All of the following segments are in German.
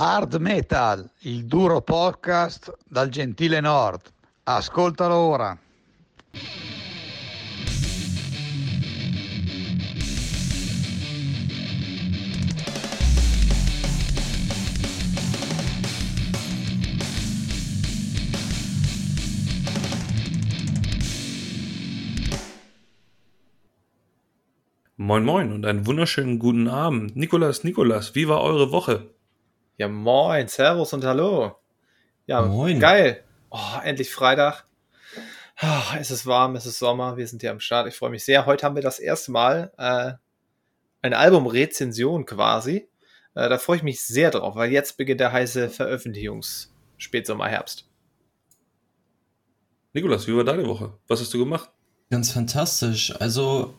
Hard Metal, il duro podcast dal gentile nord. Ascoltalo ora. Moin Moin und einen wunderschönen guten Abend. Nikolas, Nikolas, wie war eure Woche? Ja, moin, Servus und Hallo. Ja, Moin. geil. Oh, endlich Freitag. Ah, es ist warm, es ist Sommer, wir sind hier am Start. Ich freue mich sehr. Heute haben wir das erste Mal äh, eine Albumrezension quasi. Äh, da freue ich mich sehr drauf, weil jetzt beginnt der heiße Veröffentlichungs-Spätsommer, Herbst. Nikolas, wie war deine Woche? Was hast du gemacht? Ganz fantastisch. Also,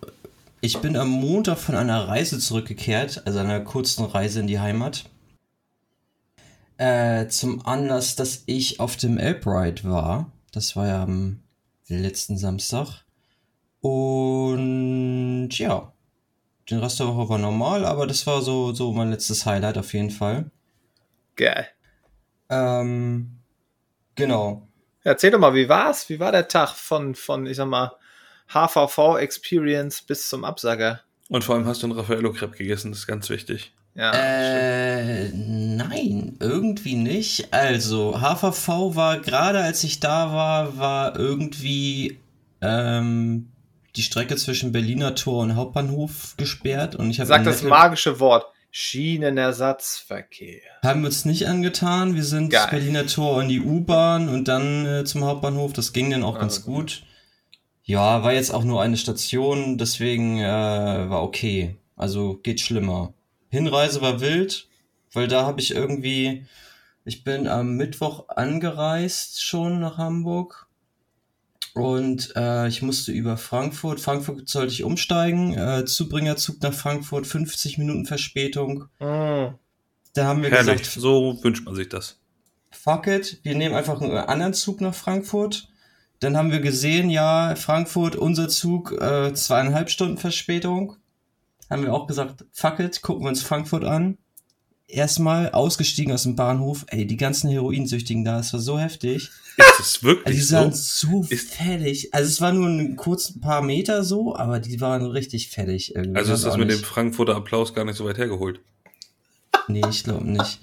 ich bin am Montag von einer Reise zurückgekehrt, also einer kurzen Reise in die Heimat. Äh, zum Anlass, dass ich auf dem Elbride war. Das war ja am letzten Samstag. Und ja, den Rest der Woche war normal, aber das war so, so mein letztes Highlight auf jeden Fall. Geil. Ähm, genau. Erzähl doch mal, wie war's? Wie war der Tag von, von ich sag mal, HVV-Experience bis zum Absager? Und vor allem hast du einen Raffaello Crepe gegessen, das ist ganz wichtig. Ja, Äh, nein, irgendwie nicht. Also, HVV war gerade als ich da war, war irgendwie ähm, die Strecke zwischen Berliner Tor und Hauptbahnhof gesperrt und ich habe Sag das magische Wort. Schienenersatzverkehr. haben wir uns nicht angetan. Wir sind Geil. Berliner Tor in die U-Bahn und dann äh, zum Hauptbahnhof. Das ging dann auch ganz Also gut. Ja, war jetzt auch nur eine Station, deswegen äh, war okay. Also geht schlimmer. Hinreise war wild, weil da habe ich irgendwie, ich bin am Mittwoch angereist schon nach Hamburg und äh, ich musste über Frankfurt. Frankfurt sollte ich umsteigen. Äh, Zubringerzug nach Frankfurt, 50 Minuten Verspätung. Mm. Da haben wir Herrlich, gesagt, so wünscht man sich das. fuck it, wir nehmen einfach einen anderen Zug nach Frankfurt. Dann haben wir gesehen, ja, Frankfurt, unser Zug, äh, zweieinhalb Stunden Verspätung. Haben wir auch gesagt, fuck it, gucken wir uns Frankfurt an. Erstmal ausgestiegen aus dem Bahnhof, ey, die ganzen Heroinsüchtigen da, es war so heftig. Ist es Also wirklich die so? sahen so Ist- fertig. Also es war nur ein kurz ein paar Meter so, aber die waren richtig fertig irgendwie. Also ist das mit dem nicht. Frankfurter Applaus gar nicht so weit hergeholt. Nee, ich glaube nicht.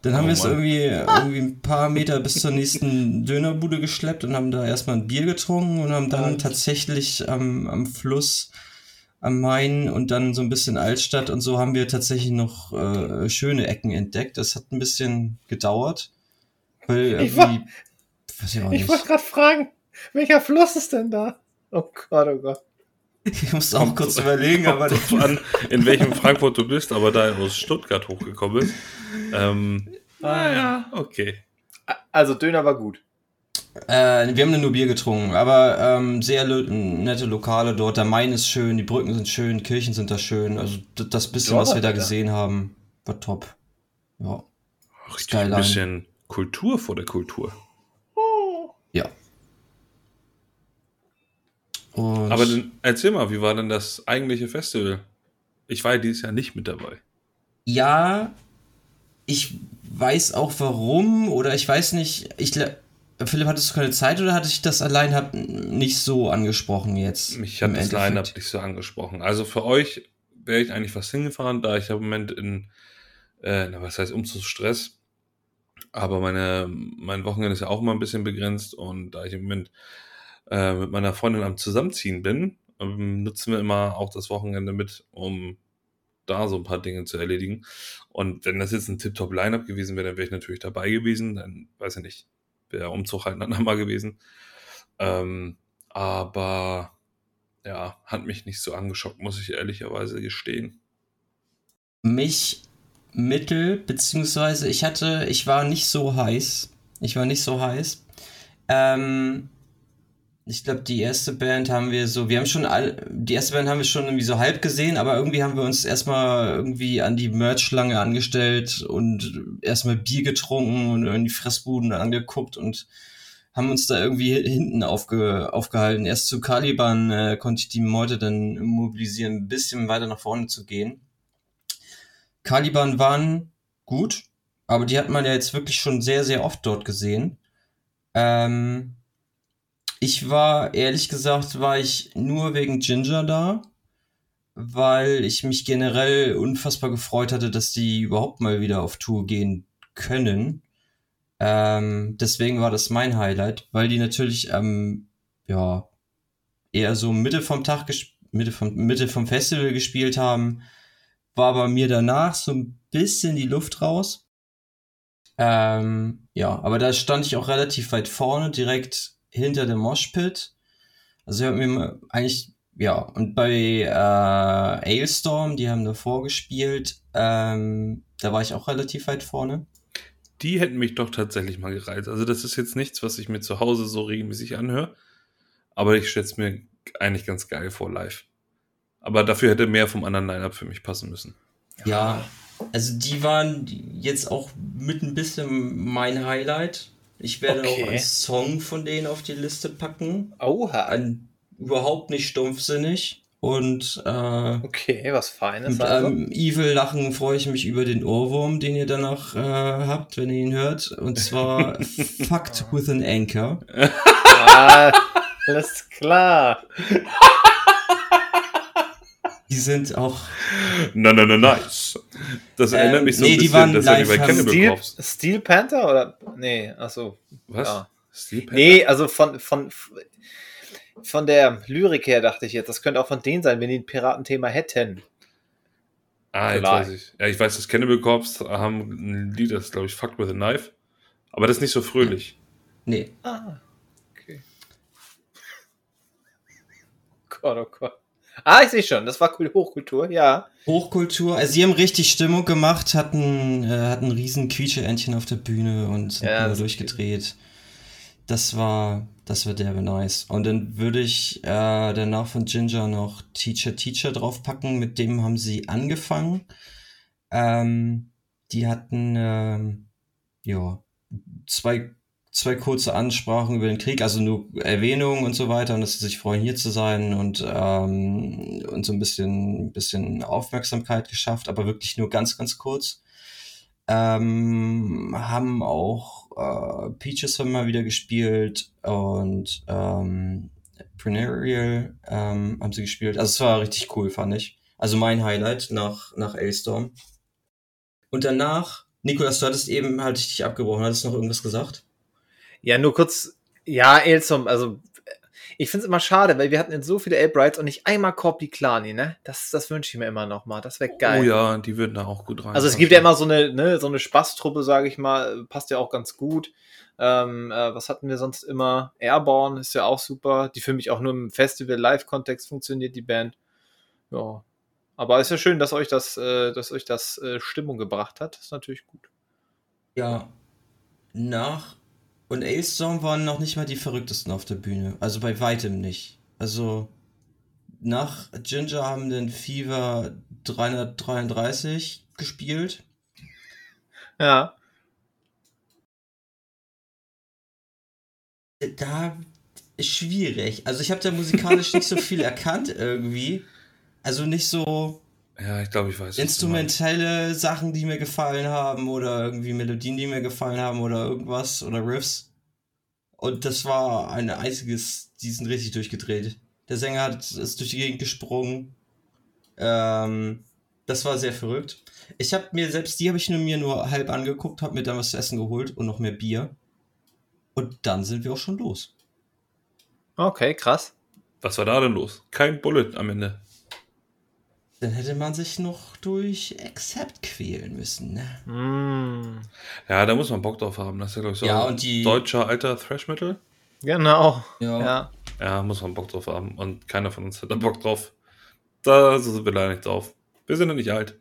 Dann haben Oh wir es irgendwie, irgendwie ein paar Meter bis zur nächsten Dönerbude geschleppt und haben da erstmal ein Bier getrunken und haben dann tatsächlich am, am Fluss, am Main und dann so ein bisschen Altstadt und so haben wir tatsächlich noch äh, schöne Ecken entdeckt. Das hat ein bisschen gedauert. Weil Ich war- ich Ich wollte gerade fragen, welcher Fluss ist denn da? Oh Gott, oh Gott. Ich musste auch kurz überlegen, aber an, in welchem Frankfurt du bist, aber da er aus Stuttgart hochgekommen ist. Ähm, naja, okay. Also Döner war gut. Äh, wir haben nur Bier getrunken, aber ähm, sehr lo nette Lokale dort. Der Main ist schön, die Brücken sind schön, Kirchen sind da schön. Also das bisschen, was wir da Donnerwetter. gesehen haben, war top. Ja. Richtig Skyline. ein bisschen Kultur vor der Kultur. Ja. Und Aber dann, erzähl mal, wie war denn das eigentliche Festival? Ich war ja dieses Jahr nicht mit dabei. ja, ich weiß auch warum oder ich weiß nicht. Ich gla- Philipp, hattest du keine Zeit oder hatte ich das allein hab nicht so angesprochen jetzt? Mich hat das? Line-Up nicht so angesprochen. Also für euch wäre ich eigentlich fast hingefahren, da ich im Moment in, äh, na, was heißt Umzugsstress. Aber meine, mein Wochenende ist ja auch immer ein bisschen begrenzt und da ich im Moment äh, mit meiner Freundin am Zusammenziehen bin, ähm, nutzen wir immer auch das Wochenende mit, um da so ein paar Dinge zu erledigen. Und wenn das jetzt ein Tip-Top Line-Up gewesen wäre, dann wäre ich natürlich dabei gewesen. Dann weiß ich nicht, der Umzug halt ein andermal gewesen. Ähm, aber ja, hat mich nicht so angeschockt, muss ich ehrlicherweise gestehen. Mich mittel, beziehungsweise ich hatte, ich war nicht so heiß. Ich war nicht so heiß. Ähm, ich glaube, die erste Band haben wir so, wir haben schon all, die erste Band haben wir schon irgendwie so halb gesehen, aber irgendwie haben wir uns erstmal irgendwie an die Merch-Schlange angestellt und erstmal Bier getrunken und in die Fressbuden angeguckt und haben uns da irgendwie hinten aufge, aufgehalten. Erst zu Caliban äh, konnte ich die Meute dann mobilisieren, ein bisschen weiter nach vorne zu gehen. Caliban waren gut, aber die hat man ja jetzt wirklich schon sehr, sehr oft dort gesehen. Ähm, ich war, ehrlich gesagt, war ich nur wegen Ginger da, weil ich mich generell unfassbar gefreut hatte, dass die überhaupt mal wieder auf Tour gehen können. Ähm, deswegen war das mein Highlight, weil die natürlich, ähm, ja, eher so Mitte vom Tag, Mitte vom, Mitte vom Festival gespielt haben, war bei mir danach so ein bisschen die Luft raus. Ähm, ja, aber da stand ich auch relativ weit vorne, direkt hinter dem Moshpit. Also ich habe mir eigentlich, ja, und bei äh, Ailstorm, die haben davor gespielt, ähm, da war ich auch relativ weit vorne. Die hätten mich doch tatsächlich mal gereizt. Also das ist jetzt nichts, was ich mir zu Hause so regelmäßig anhöre. Aber ich stelle es mir eigentlich ganz geil vor live. Aber dafür hätte mehr vom anderen Line-Up für mich passen müssen. Ja, also die waren jetzt auch mit ein bisschen mein Highlight. Ich werde okay. auch einen Song von denen auf die Liste packen. Oha. Ein, überhaupt nicht stumpfsinnig. Und äh, okay, was Feines. Mit also. einem Evil Lachen freue ich mich über den Ohrwurm, den ihr danach äh, habt, wenn ihr ihn hört. Und zwar Fucked with an Anchor. Ah, alles klar. Die sind auch. Na, na, na, nice. Das ähm, erinnert mich so nee, ein bisschen, die waren dass live du die bei Cannibal Steel. Steel Panther oder? Nee, achso. Was? Ja. Steel Panther? Nee, also von, von, von der Lyrik her dachte ich jetzt, das könnte auch von denen sein, wenn die ein Piratenthema hätten. Ah, jetzt weiß ich. Ja, ich weiß, das Cannibal Corpse haben ein Lied, das glaube ich Fucked with a Knife. Aber das ist nicht so fröhlich. Nee. Ah, okay. Gott, oh Gott. Ah, ich sehe schon, das war cool, Hochkultur, ja. Hochkultur, also sie haben richtig Stimmung gemacht, hatten, äh, hatten riesen Quietscheentchen auf der Bühne und sind Ja, durchgedreht. Das war, das war derbe nice. Und dann würde ich äh, danach von Ginger noch Teacher Teacher draufpacken, mit dem haben sie angefangen. Ähm, die hatten, ähm, ja, zwei, zwei kurze Ansprachen über den Krieg, also nur Erwähnungen und so weiter und dass sie sich freuen, hier zu sein und, ähm, und so ein bisschen, bisschen Aufmerksamkeit geschafft, aber wirklich nur ganz, ganz kurz. Ähm, haben auch äh, Peaches haben mal wieder gespielt und ähm, Prenarial ähm, haben sie gespielt. Also es war richtig cool, fand ich. Also mein Highlight nach, nach Ailstorm. Und danach, Nikolas, du hattest eben, hatte ich dich abgebrochen, hattest du noch irgendwas gesagt? Ja, nur kurz, ja, Elsom, also ich finde es immer schade, weil wir hatten jetzt so viele Albrights und nicht einmal Corpi Klani, ne? Das, das wünsche ich mir immer noch mal. Das wäre geil. Oh ja, die würden da auch gut rein. Also es gibt ja immer so eine, ne, so eine Spaßtruppe, sage ich mal, passt ja auch ganz gut. Ähm, äh, was hatten wir sonst immer? Airborne ist ja auch super. Die für mich auch nur im Festival-Live-Kontext funktioniert, die Band. Ja. Aber ist ja schön, dass euch das, äh, dass euch das äh, Stimmung gebracht hat. ist natürlich gut. Ja. Nach und Ailstorm waren noch nicht mal die verrücktesten auf der Bühne. Also bei weitem nicht. Also nach Ginger haben den Fever 333 gespielt. Ja. Da ist schwierig. Also ich habe da musikalisch nicht so viel erkannt irgendwie. Also nicht so ja, ich glaube, ich weiß. instrumentelle Sachen, die mir gefallen haben oder irgendwie Melodien, die mir gefallen haben oder irgendwas oder Riffs. Und das war ein einziges, die sind richtig durchgedreht. Der Sänger hat, ist durch die Gegend gesprungen. Ähm, das war sehr verrückt. Ich habe mir selbst die habe ich nur mir nur halb angeguckt, habe mir dann was zu essen geholt und noch mehr Bier. Und dann sind wir auch schon los. Okay, krass. Was war da denn los? Kein Bullet am Ende. Dann hätte man sich noch durch Accept quälen müssen, ne? Mm, Ja, da muss man Bock drauf haben. Das ist ja, glaube ich, so Ja, und die- deutscher alter Thrash Metal. genau. Ja. Ja. Ja, muss man Bock drauf haben. Und keiner von uns hat da Bock drauf. Da sind wir leider nicht drauf. Wir sind ja nicht alt.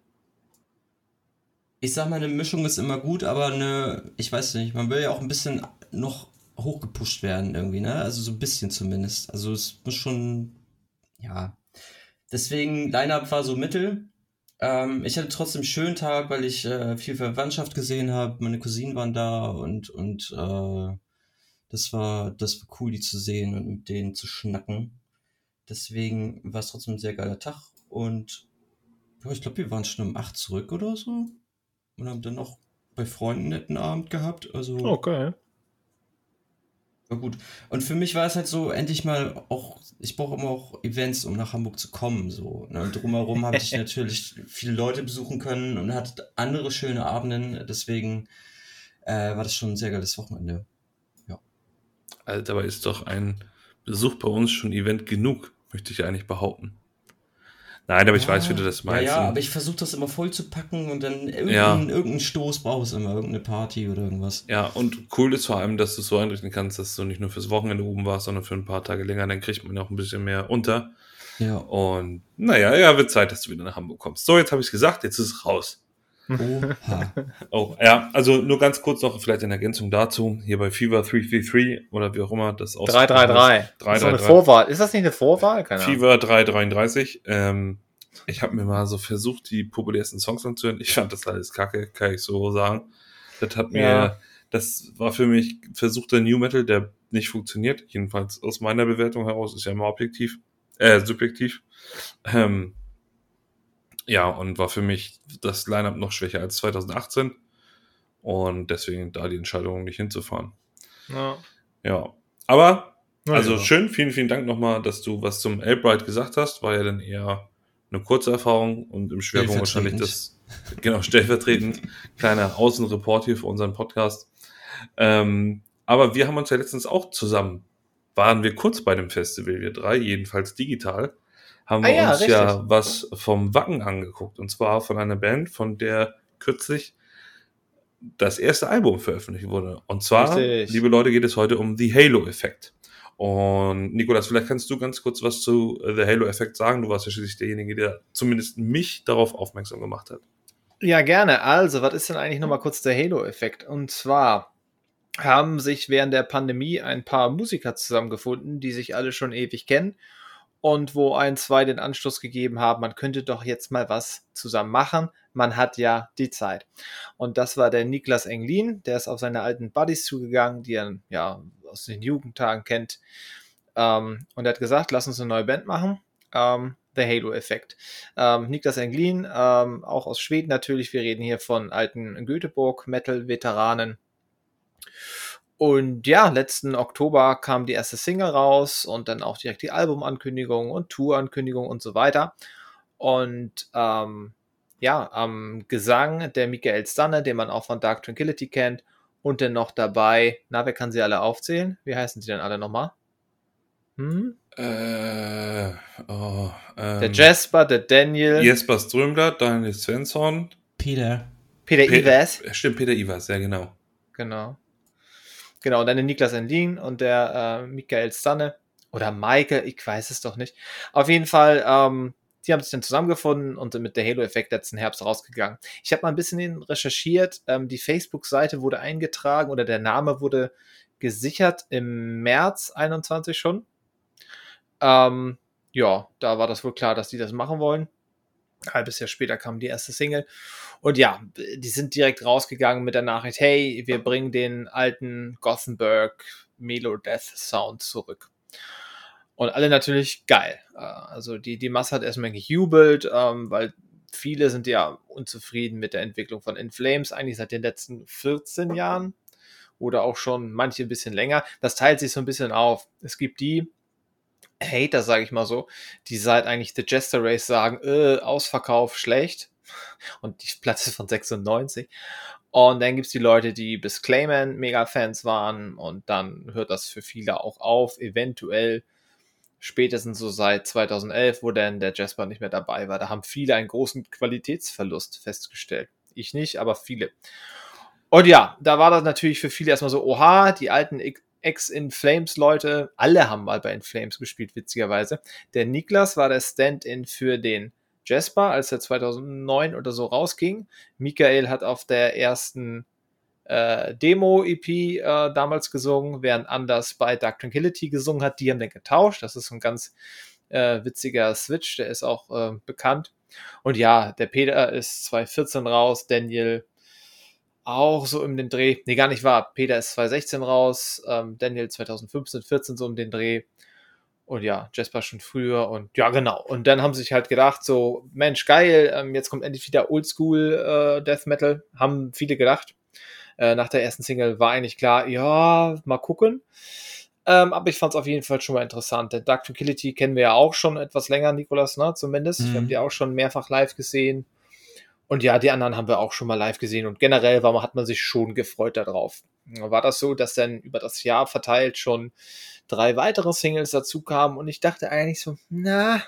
Ich sag mal, eine Mischung ist immer gut, aber eine, ich weiß nicht, man will ja auch ein bisschen noch hochgepusht werden irgendwie, ne? Also so ein bisschen zumindest. Also es muss schon, ja. Deswegen, Line-Up war so mittel. Ähm, ich hatte trotzdem einen schönen Tag, weil ich äh, viel Verwandtschaft gesehen habe. Meine Cousinen waren da und, und äh, das war, das war cool, die zu sehen und mit denen zu schnacken. Deswegen war es trotzdem ein sehr geiler Tag und ja, ich glaube, wir waren schon um 8 zurück oder so und haben dann noch bei Freunden einen netten Abend gehabt. Also Okay. War gut. Und für mich war es halt so, endlich mal auch, ich brauche immer auch Events, um nach Hamburg zu kommen. So. Ne? Und drumherum habe ich natürlich viele Leute besuchen können und hatte andere schöne Abenden. Deswegen äh, war das schon ein sehr geiles Wochenende. Also dabei ist doch ein Besuch bei uns schon Event genug, möchte ich eigentlich behaupten. Nein, aber ich weiß, wie du das meinst. Ja, ja aber ich versuche das immer voll zu packen und dann irgendeinen, Ja. irgendeinen Stoß brauchst du immer, irgendeine Party oder irgendwas. Ja, und cool ist vor allem, dass du es so einrichten kannst, dass du nicht nur fürs Wochenende oben warst, sondern für ein paar Tage länger. Dann kriegt man auch ein bisschen mehr unter. Ja. Und naja, ja, wird Zeit, dass du wieder nach Hamburg kommst. So, jetzt habe ich es gesagt, jetzt ist es raus. Oha. Oh, ja, also nur ganz kurz noch vielleicht in Ergänzung dazu. Hier bei Fever 333 oder wie auch immer das aus 333. Das ist so eine 333. Vorwahl. Ist das nicht eine Vorwahl? Keine Ahnung. Fever 333. Ähm, ich habe mir mal so versucht, die populärsten Songs anzuhören. Ich fand das alles kacke, kann ich so sagen. Das hat mir, Ja. das war für mich versuchter New Metal, der nicht funktioniert. Jedenfalls aus meiner Bewertung heraus, ist ja immer objektiv, äh, subjektiv. Ähm, ja, und war für mich das Lineup noch schwächer als 2018. Und deswegen da die Entscheidung, nicht hinzufahren. Ja. Ja. Aber also ja. schön, vielen, vielen Dank nochmal, dass du was zum Albright gesagt hast. War ja dann eher eine kurze Erfahrung und im Schwerpunkt wahrscheinlich das, genau, stellvertretend, kleiner Außenreport hier für unseren Podcast. Ähm, aber wir haben uns ja letztens auch zusammen, waren wir kurz bei dem Festival, wir drei, jedenfalls digital, haben Ah wir ja, uns ja richtig. was vom Wacken angeguckt. Und zwar von einer Band, von der kürzlich das erste Album veröffentlicht wurde. Und zwar, Richtig. liebe Leute, geht es heute um The Halo-Effekt. Und Nikolas, vielleicht kannst du ganz kurz was zu äh, The Halo-Effekt sagen. Du warst ja schließlich derjenige, der zumindest mich darauf aufmerksam gemacht hat. Ja, gerne. Also, was ist denn eigentlich nochmal kurz der Halo-Effekt? Und zwar haben sich während der Pandemie ein paar Musiker zusammengefunden, die sich alle schon ewig kennen und wo ein, zwei den Anstoß gegeben haben, man könnte doch jetzt mal was zusammen machen. Man hat ja die Zeit. Und das war der Niklas Englin, der ist auf seine alten Buddies zugegangen, die er ja aus den Jugendtagen kennt. Ähm, und er hat gesagt, lass uns eine neue Band machen. Ähm, The Halo-Effekt. Ähm, Niklas Englin, ähm, auch aus Schweden natürlich. Wir reden hier von alten Göteborg-Metal-Veteranen. Und ja, letzten Oktober kam die erste Single raus und dann auch direkt die Albumankündigung und Tourankündigung und so weiter. Und ähm, ja, am Gesang der Michael Stanne, den man auch von Dark Tranquility kennt. Und dann noch dabei, na, wer kann sie alle aufzählen? Wie heißen sie denn alle nochmal? Hm? Äh, oh, ähm, Der Jasper, der Daniel, Jesper Strömblad, Daniel Svensson. Peter. Peter Pe- Ives. äh, Stimmt, Peter Ivers, ja genau. Genau. Genau, und dann der Niklas Endlin und der äh, Michael Stanne. Oder Maike, ich weiß es doch nicht. Auf jeden Fall, ähm, die haben sich dann zusammengefunden und sind mit der Halo-Effekt letzten Herbst rausgegangen. Ich habe mal ein bisschen recherchiert. Ähm, die Facebook-Seite wurde eingetragen oder der Name wurde gesichert im März 21 schon. Ähm, ja, da war das wohl klar, dass die das machen wollen. Halbes Jahr später kam die erste Single. Und ja, die sind direkt rausgegangen mit der Nachricht, hey, wir bringen den alten Gothenburg Melo Death Sound zurück. Und alle natürlich geil. Äh, Also die, die Masse hat erstmal gejubelt, ähm, weil viele sind ja unzufrieden mit der Entwicklung von In Flames, eigentlich seit den letzten 14 Jahren oder auch schon manche ein bisschen länger. Das teilt sich so ein bisschen auf. Es gibt die Hater, sage ich mal so, die seit eigentlich The Jester Race sagen, äh, Ausverkauf schlecht. Und die Platz ist von 96. Und dann gibt's die Leute, die bis Clayman Mega-Fans waren. Und dann hört das für viele auch auf. Eventuell spätestens so seit 2011, wo dann der Jasper nicht mehr dabei war. Da haben viele einen großen Qualitätsverlust festgestellt. Ich nicht, aber viele. Und ja, da war das natürlich für viele erstmal so, oha, die alten Ex-In Flames Leute, alle haben mal bei In Flames gespielt, witzigerweise. Der Niklas war der Stand-in für den Jasper, als er 2009 oder so rausging. Michael hat auf der ersten äh, Demo-EP äh, damals gesungen, während Anders bei Dark Tranquility gesungen hat. Die haben den getauscht. Das ist ein ganz äh, witziger Switch, der ist auch äh, bekannt. Und ja, der Peter ist 2014 raus, Daniel auch so um den Dreh. Nee, gar nicht wahr. Peter ist 2016 raus, ähm, Daniel 2015, 14 so um den Dreh. Und ja, Jasper schon früher und ja, genau. Und dann haben sie sich halt gedacht, so, Mensch, geil, ähm, jetzt kommt endlich wieder Oldschool äh, Death Metal, haben viele gedacht. Äh, nach der ersten Single war eigentlich klar, ja, mal gucken. Ähm, aber ich fand es auf jeden Fall schon mal interessant. Denn Dark Tranquility kennen wir ja auch schon etwas länger, Nikolas, ne? Zumindest. Mhm. Wir haben die auch schon mehrfach live gesehen. Und ja, die anderen haben wir auch schon mal live gesehen. Und generell war, hat man sich schon gefreut darauf. War das so, dass dann über das Jahr verteilt schon drei weitere Singles dazu kamen und ich dachte eigentlich so, na,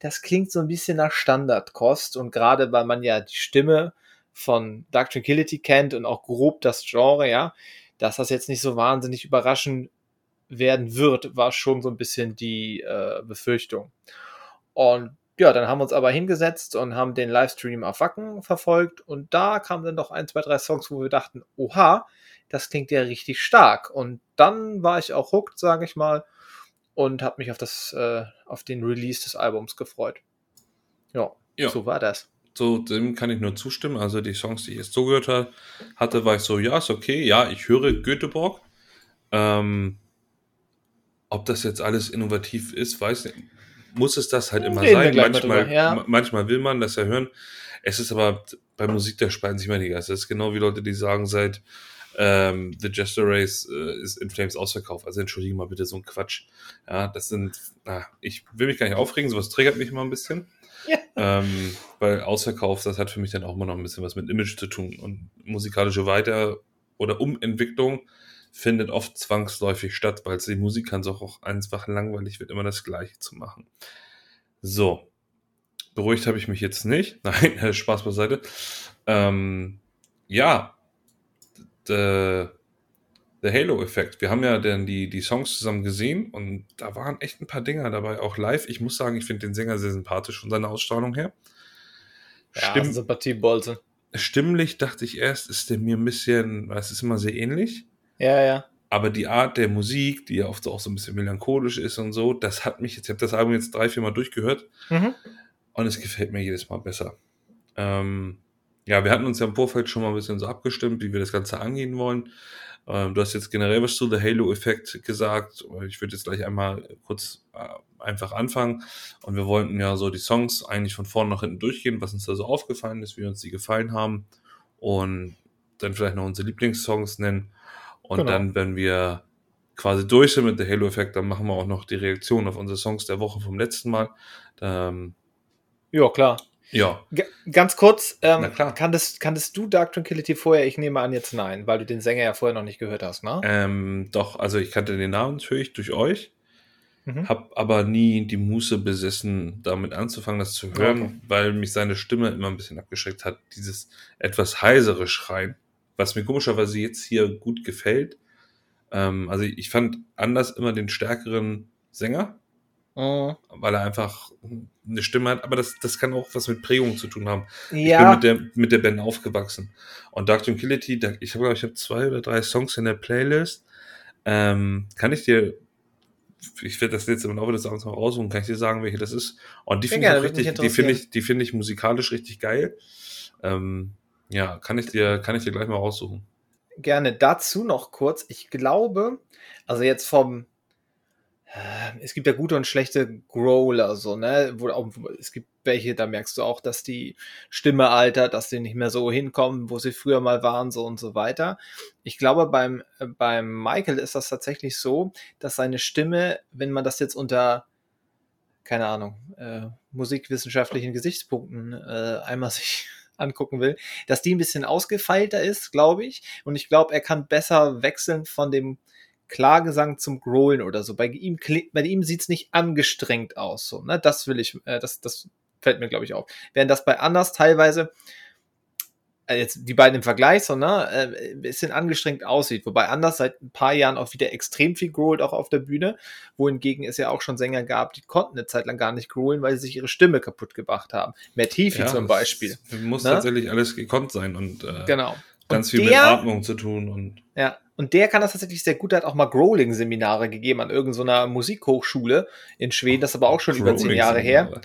das klingt so ein bisschen nach Standardkost und gerade weil man ja die Stimme von Dark Tranquility kennt und auch grob das Genre, ja, dass das jetzt nicht so wahnsinnig überraschend werden wird, war schon so ein bisschen die äh, Befürchtung. Und ja, dann haben wir uns aber hingesetzt und haben den Livestream auf Wacken verfolgt und da kamen dann doch ein, zwei, drei Songs, wo wir dachten, oha, das klingt ja richtig stark. Und dann war ich auch hooked, sage ich mal, und habe mich auf das, äh, auf den Release des Albums gefreut. Ja, Ja. so war das. So, dem kann ich nur zustimmen. Also die Songs, die ich jetzt zugehört ha- hatte, war ich so, ja, ist okay. Ja, ich höre Göteborg. Ähm, ob das jetzt alles innovativ ist, weiß nicht. Muss es das halt immer Reden sein. mal Manchmal, drüber, ja. ma- manchmal will man das ja hören. Es ist aber bei Musik, da spalten sich immer die Geister. Das ist genau wie Leute, die sagen, seit ähm, The Jester Race äh, ist in Flames ausverkauft. Also entschuldige mal bitte so ein Quatsch. Ja, das sind, na, ich will mich gar nicht aufregen, sowas triggert mich immer ein bisschen. Ja. Ähm, weil Ausverkauf, das hat für mich dann auch immer noch ein bisschen was mit Image zu tun. Und musikalische Weiter- oder Umentwicklung findet oft zwangsläufig statt, weil es den Musikern so auch einfach langweilig wird, immer das Gleiche zu machen. So. Beruhigt habe ich mich jetzt nicht. Nein, äh, Spaß beiseite. Ähm, ja. Der, der Halo-Effekt. Wir haben ja dann die, die Songs zusammen gesehen und da waren echt ein paar Dinger dabei, auch live. Ich muss sagen, ich finde den Sänger sehr sympathisch von seiner Ausstrahlung her. Ja, Stimm, stimmlich dachte ich erst, ist der mir ein bisschen, weil es ist immer sehr ähnlich. Ja, ja. Aber die Art der Musik, die ja oft auch so ein bisschen melancholisch ist und so, das hat mich jetzt, ich habe das Album jetzt drei, vier Mal durchgehört Mhm. und es gefällt mir jedes Mal besser. Ähm, ja, wir hatten uns ja im Vorfeld schon mal ein bisschen so abgestimmt, wie wir das Ganze angehen wollen. Ähm, du hast jetzt generell was zu The Halo-Effekt gesagt. Ich würde jetzt gleich einmal kurz äh, einfach anfangen. Und wir wollten ja so die Songs eigentlich von vorne nach hinten durchgehen, was uns da so aufgefallen ist, wie uns die gefallen haben. Und dann vielleicht noch unsere Lieblingssongs nennen. Und Genau. dann, wenn wir quasi durch sind mit The Halo-Effekt, dann machen wir auch noch die Reaktion auf unsere Songs der Woche vom letzten Mal. Ähm, Ja, klar. ja, G ganz kurz, ähm, Na klar. kanntest, kanntest du Dark Tranquility vorher? Ich nehme an, jetzt nein, weil du den Sänger ja vorher noch nicht gehört hast, ne? Ähm, doch, also ich kannte den Namen natürlich durch euch, Mhm. habe aber nie die Muße besessen, damit anzufangen, das zu hören, Okay. weil mich seine Stimme immer ein bisschen abgeschreckt hat. Dieses etwas heisere Schreien, was mir komischerweise jetzt hier gut gefällt. Ähm, also ich fand anders immer den stärkeren Sänger, Mhm. weil er einfach eine Stimme hat, aber das, das kann auch was mit Prägung zu tun haben. Ich Ja, bin mit der, mit der Band aufgewachsen. Und Dark Tranquility, ich habe, glaube ich, habe zwei oder drei Songs in der Playlist. Ähm, kann ich dir, ich werde das jetzt im Laufe des Abends mal raussuchen, kann ich dir sagen, welche das ist. Und die finde ich richtig, die finde ich, die finde ich musikalisch richtig geil. Ähm, ja, kann ich dir, kann ich dir gleich mal raussuchen. gerne dazu noch kurz. Ich glaube, also jetzt vom, äh, es gibt ja gute und schlechte Growler, so, ne? Wo es gibt welche, da merkst du auch, dass die Stimme altert, dass die nicht mehr so hinkommen, wo sie früher mal waren, so und so weiter. Ich glaube, beim, äh, beim Michael ist das tatsächlich so, dass seine Stimme, wenn man das jetzt unter, keine Ahnung, äh, musikwissenschaftlichen Gesichtspunkten äh, einmal sich angucken will, dass die ein bisschen ausgefeilter ist, glaube ich. Und ich glaube, er kann besser wechseln von dem Klagesang zum Growlen oder so. Bei ihm, bei ihm sieht's nicht angestrengt aus. So, ne? Das will ich, äh, das, das fällt mir, glaube ich, auf. Während das bei Anders teilweise, jetzt die beiden im Vergleich, so, ne, äh, ein bisschen angestrengt aussieht. Wobei Anders seit ein paar Jahren auch wieder extrem viel growlt, auch auf der Bühne. Wohingegen es ja auch schon Sänger gab, die konnten eine Zeit lang gar nicht growlen, weil sie sich ihre Stimme kaputt gemacht haben. Matt Heafy zum das Beispiel. Muss Ne? tatsächlich alles gekonnt sein und äh, Genau. ganz Und viel mit der- Atmung zu tun und Ja, und der kann das tatsächlich sehr gut. Der hat auch mal Growling-Seminare gegeben an irgendeiner Musikhochschule in Schweden. Das ist aber auch schon über zehn Jahre her.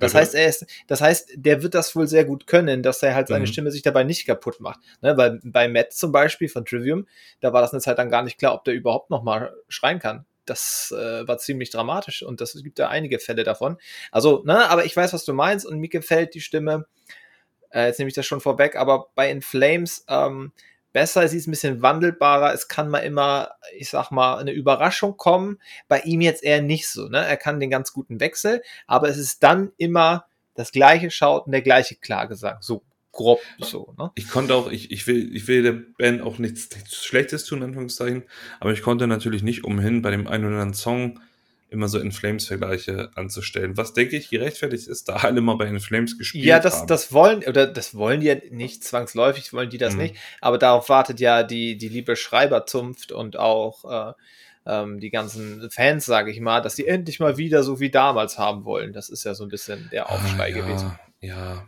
Das heißt, er ist, das heißt, der wird das wohl sehr gut können, dass er halt seine Mhm. Stimme sich dabei nicht kaputt macht. Ne, weil bei Matt zum Beispiel von Trivium, da war das eine Zeit lang gar nicht klar, ob der überhaupt noch mal schreien kann. Das äh, war ziemlich dramatisch und das gibt da einige Fälle davon. Also, ne, aber ich weiß, was du meinst und mir gefällt die Stimme. Äh, jetzt nehme ich das schon vorweg, aber bei In Flames ähm, besser, sie ist ein bisschen wandelbarer. Es kann mal immer, ich sag mal, eine Überraschung kommen. Bei ihm jetzt eher nicht so. Ne? Er kann den ganz guten Wechsel, aber es ist dann immer das gleiche Schaut und der gleiche Klagesang. So grob so. Ne? Ich konnte auch, ich, ich, will, ich will der Band auch nichts, nichts Schlechtes tun, Anführungszeichen, aber ich konnte natürlich nicht umhin, bei dem einen oder anderen Song immer so In Flames-Vergleiche anzustellen. Was denke ich gerechtfertigt ist, da alle mal bei In Flames gespielt Ja, das, haben. das wollen, oder das wollen die ja nicht zwangsläufig, wollen die das Mhm. nicht, aber darauf wartet ja die, die liebe Schreiberzunft und auch äh, ähm, die ganzen Fans, sage ich mal, dass die endlich mal wieder so wie damals haben wollen. Das ist ja so ein bisschen der Aufschrei ah, ja, gewesen. Ja,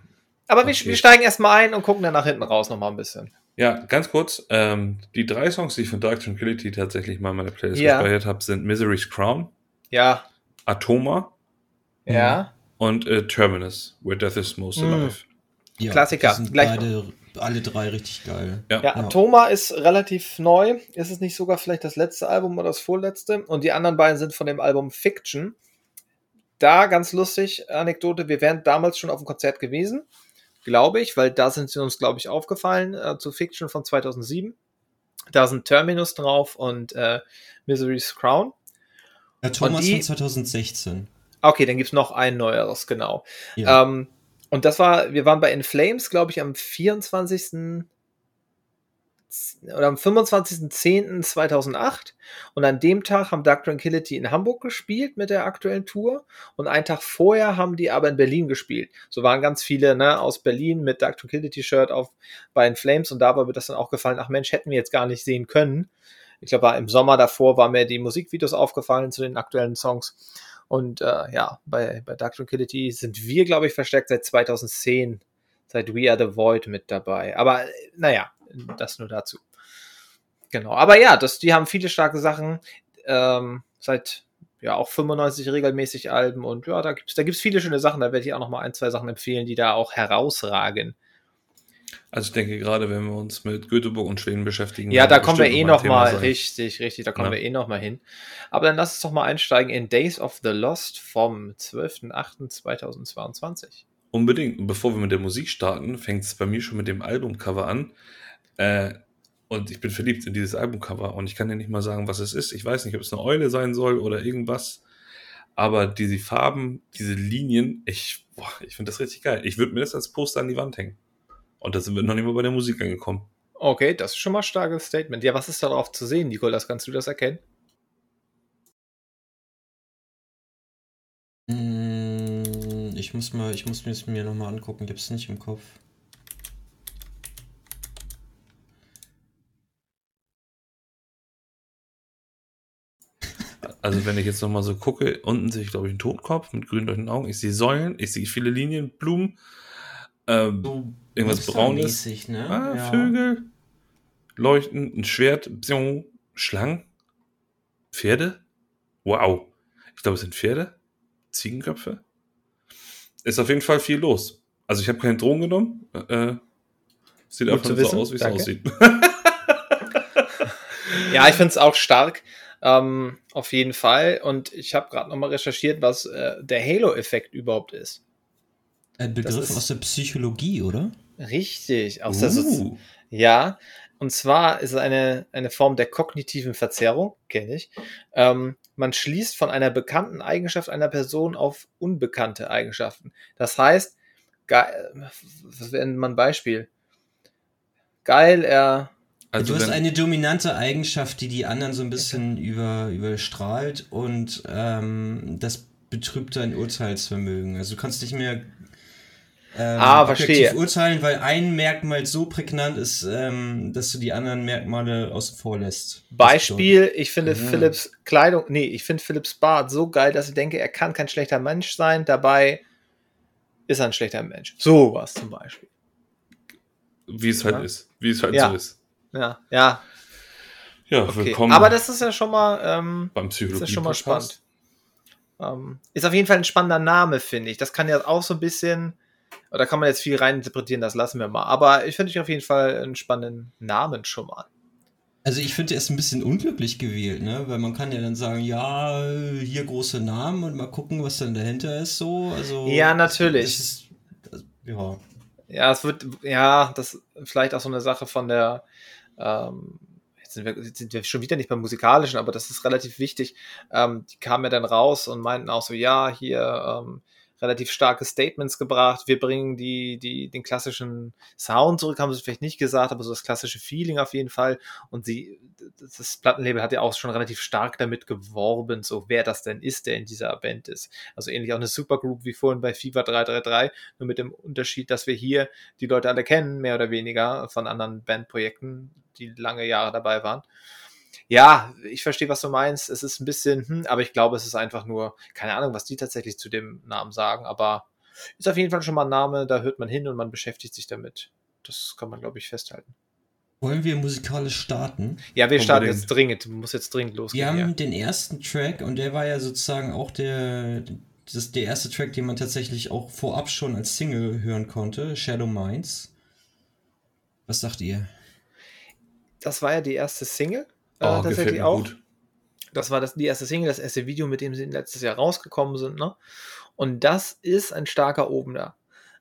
Aber wir, okay. wir steigen erstmal ein und gucken dann nach hinten raus nochmal ein bisschen. Ja, ganz kurz, ähm, die drei Songs, die ich von Dark Tranquility tatsächlich mal in meiner Playlist Ja. gespeichert habe, sind Misery's Crown, Ja, Atoma ja. und äh, Terminus, Where Death is Most Mhm. Alive. Ja, Klassiker. Sind Gleich- beide, alle drei richtig geil. Ja. Ja, Ja. Atoma ist relativ neu. Ist es nicht sogar vielleicht das letzte Album oder das vorletzte? Und die anderen beiden sind von dem Album Fiction. Da ganz lustig, Anekdote, wir wären damals schon auf dem Konzert gewesen, glaube ich, weil da sind sie uns, glaube ich, aufgefallen, äh, zu Fiction von 2007. Da sind Terminus drauf und äh, Misery's Crown. Ja, Thomas die- von 2016. Okay, dann gibt's noch ein neueres, genau. Ja. Ähm, und das war, wir waren bei In Flames, glaube ich, am 24. oder am 25.10.2008 und an dem Tag haben Dark Tranquility in Hamburg gespielt mit der aktuellen Tour und einen Tag vorher haben die aber in Berlin gespielt. So waren ganz viele ne, aus Berlin mit Dark Tranquility Shirt auf bei In Flames und da war mir das dann auch gefallen, ach Mensch, hätten wir jetzt gar nicht sehen können. Ich glaube, im Sommer davor waren mir die Musikvideos aufgefallen zu den aktuellen Songs. Und äh, ja, bei, bei Dark Tranquility sind wir, glaube ich, verstärkt seit 2010, seit We Are the Void mit dabei. Aber naja, das nur dazu. Genau. Aber ja, das, die haben viele starke Sachen. Ähm, seit ja auch 95 regelmäßig Alben und ja, da gibt's da gibt's viele schöne Sachen. Da werde ich auch noch mal ein, zwei Sachen empfehlen, die da auch herausragen. Also ich denke, gerade wenn wir uns mit Göteborg und Schweden beschäftigen. Ja, da kommen wir eh noch noch ein Thema mal sein. richtig, richtig, da kommen Ja. wir eh noch mal hin. Aber dann lass uns doch mal einsteigen in Days of the Lost vom 12.08.2022. Unbedingt. Und bevor wir mit der Musik starten, fängt es bei mir schon mit dem Albumcover an. Äh, und ich bin verliebt in dieses Albumcover und ich kann dir nicht mal sagen, was es ist. Ich weiß nicht, ob es eine Eule sein soll oder irgendwas. Aber diese Farben, diese Linien, ich, boah, ich finde das richtig geil. Ich würde mir das als Poster an die Wand hängen. Und da sind wir noch nicht mal bei der Musik angekommen. Okay, das ist schon mal ein starkes Statement. Ja, was ist darauf zu sehen, Nikolas? Kannst du das erkennen? Mm, Ich muss mal, ich muss mir das mir nochmal angucken, ich hab's nicht im Kopf. Also wenn ich jetzt noch mal so gucke, unten sehe ich, glaube ich, einen Totenkopf mit grün leuchtenden Augen. Ich sehe Säulen, ich sehe viele Linien, Blumen, ähm, So irgendwas Braunes. Monstermäßig, Ne? Ah, ja. Vögel, Leuchten, ein Schwert, Bzing, Schlangen, Pferde. Wow. Ich glaube, es sind Pferde, Ziegenköpfe. Ist auf jeden Fall viel los. Also ich habe keinen Drogen genommen. Äh, sieht Gut einfach so aus, wie es aussieht. Ja, ich finde es auch stark. Ähm, auf jeden Fall. Und ich habe gerade noch mal recherchiert, was äh, der Halo-Effekt überhaupt ist. Ein Begriff aus der Psychologie, oder? Richtig. Aus der Sozi Uh, Ja, und zwar ist es eine, eine Form der kognitiven Verzerrung, kenne ich. Ähm, man schließt von einer bekannten Eigenschaft einer Person auf unbekannte Eigenschaften. Das heißt, geil, was wäre denn mal ein Beispiel? Geil, er, also du hast eine dominante Eigenschaft, die die anderen so ein bisschen über, überstrahlt und ähm, das betrübt dein Urteilsvermögen. Also du kannst nicht mehr ähm, Ah, objektiv verstehe. urteilen, weil ein Merkmal so prägnant ist, ähm, dass du die anderen Merkmale außen vor lässt. Beispiel, ich finde Mhm. Philips Kleidung, nee, ich finde Philips Bart so geil, dass ich denke, er kann kein schlechter Mensch sein, dabei ist er ein schlechter Mensch. So was zum Beispiel. wie es halt Ja. ist. Wie es halt Ja. so ist. Ja, ja, Ja, okay. willkommen Aber das ist ja schon mal, ähm, beim Das Psychologie ist schon mal spannend. Ähm, ist auf jeden Fall ein spannender Name, finde ich. Das kann ja auch so ein bisschen, oder kann man jetzt viel reininterpretieren, das lassen wir mal. Aber ich finde auf jeden Fall einen spannenden Namen schon mal. Also ich finde, er ist ein bisschen unglücklich gewählt, ne? Weil man kann ja dann sagen, ja, hier große Namen und mal gucken, was dann dahinter ist, so. Also Ja, natürlich. Das ist, das, ja. Ja, es wird, ja, das ist vielleicht auch so eine Sache von der, ähm, jetzt sind wir, jetzt sind wir schon wieder nicht beim Musikalischen, aber das ist relativ wichtig. Ähm, die kamen ja dann raus und meinten auch so, ja, hier ähm, relativ starke Statements gebracht. Wir bringen die, die, den klassischen Sound zurück, haben sie vielleicht nicht gesagt, aber so das klassische Feeling auf jeden Fall. Und sie, das Plattenlabel hat ja auch schon relativ stark damit geworben, so wer das denn ist, der in dieser Band ist. Also ähnlich auch eine Supergroup wie vorhin bei FIFA 333, nur mit dem Unterschied, dass wir hier die Leute alle kennen, mehr oder weniger von anderen Bandprojekten, die lange Jahre dabei waren ja, ich verstehe, was du meinst. Es ist ein bisschen, hm, aber ich glaube, es ist einfach nur, keine Ahnung, was die tatsächlich zu dem Namen sagen, aber ist auf jeden Fall schon mal ein Name, da hört man hin und man beschäftigt sich damit. Das kann man, glaube ich, festhalten. Wollen wir musikalisch starten? Ja, wir starten jetzt dringend, muss jetzt dringend losgehen. Wir haben ja. den ersten Track und der war ja sozusagen auch der, das der erste Track, den man tatsächlich auch vorab schon als Single hören konnte, Shadow Minds. Was sagt ihr? Das war ja die erste Single. Oh, äh, tatsächlich auch. Gut. Das war das, die erste Single, das erste Video, mit dem sie letztes Jahr rausgekommen sind. Ne? Und das ist ein starker Opener.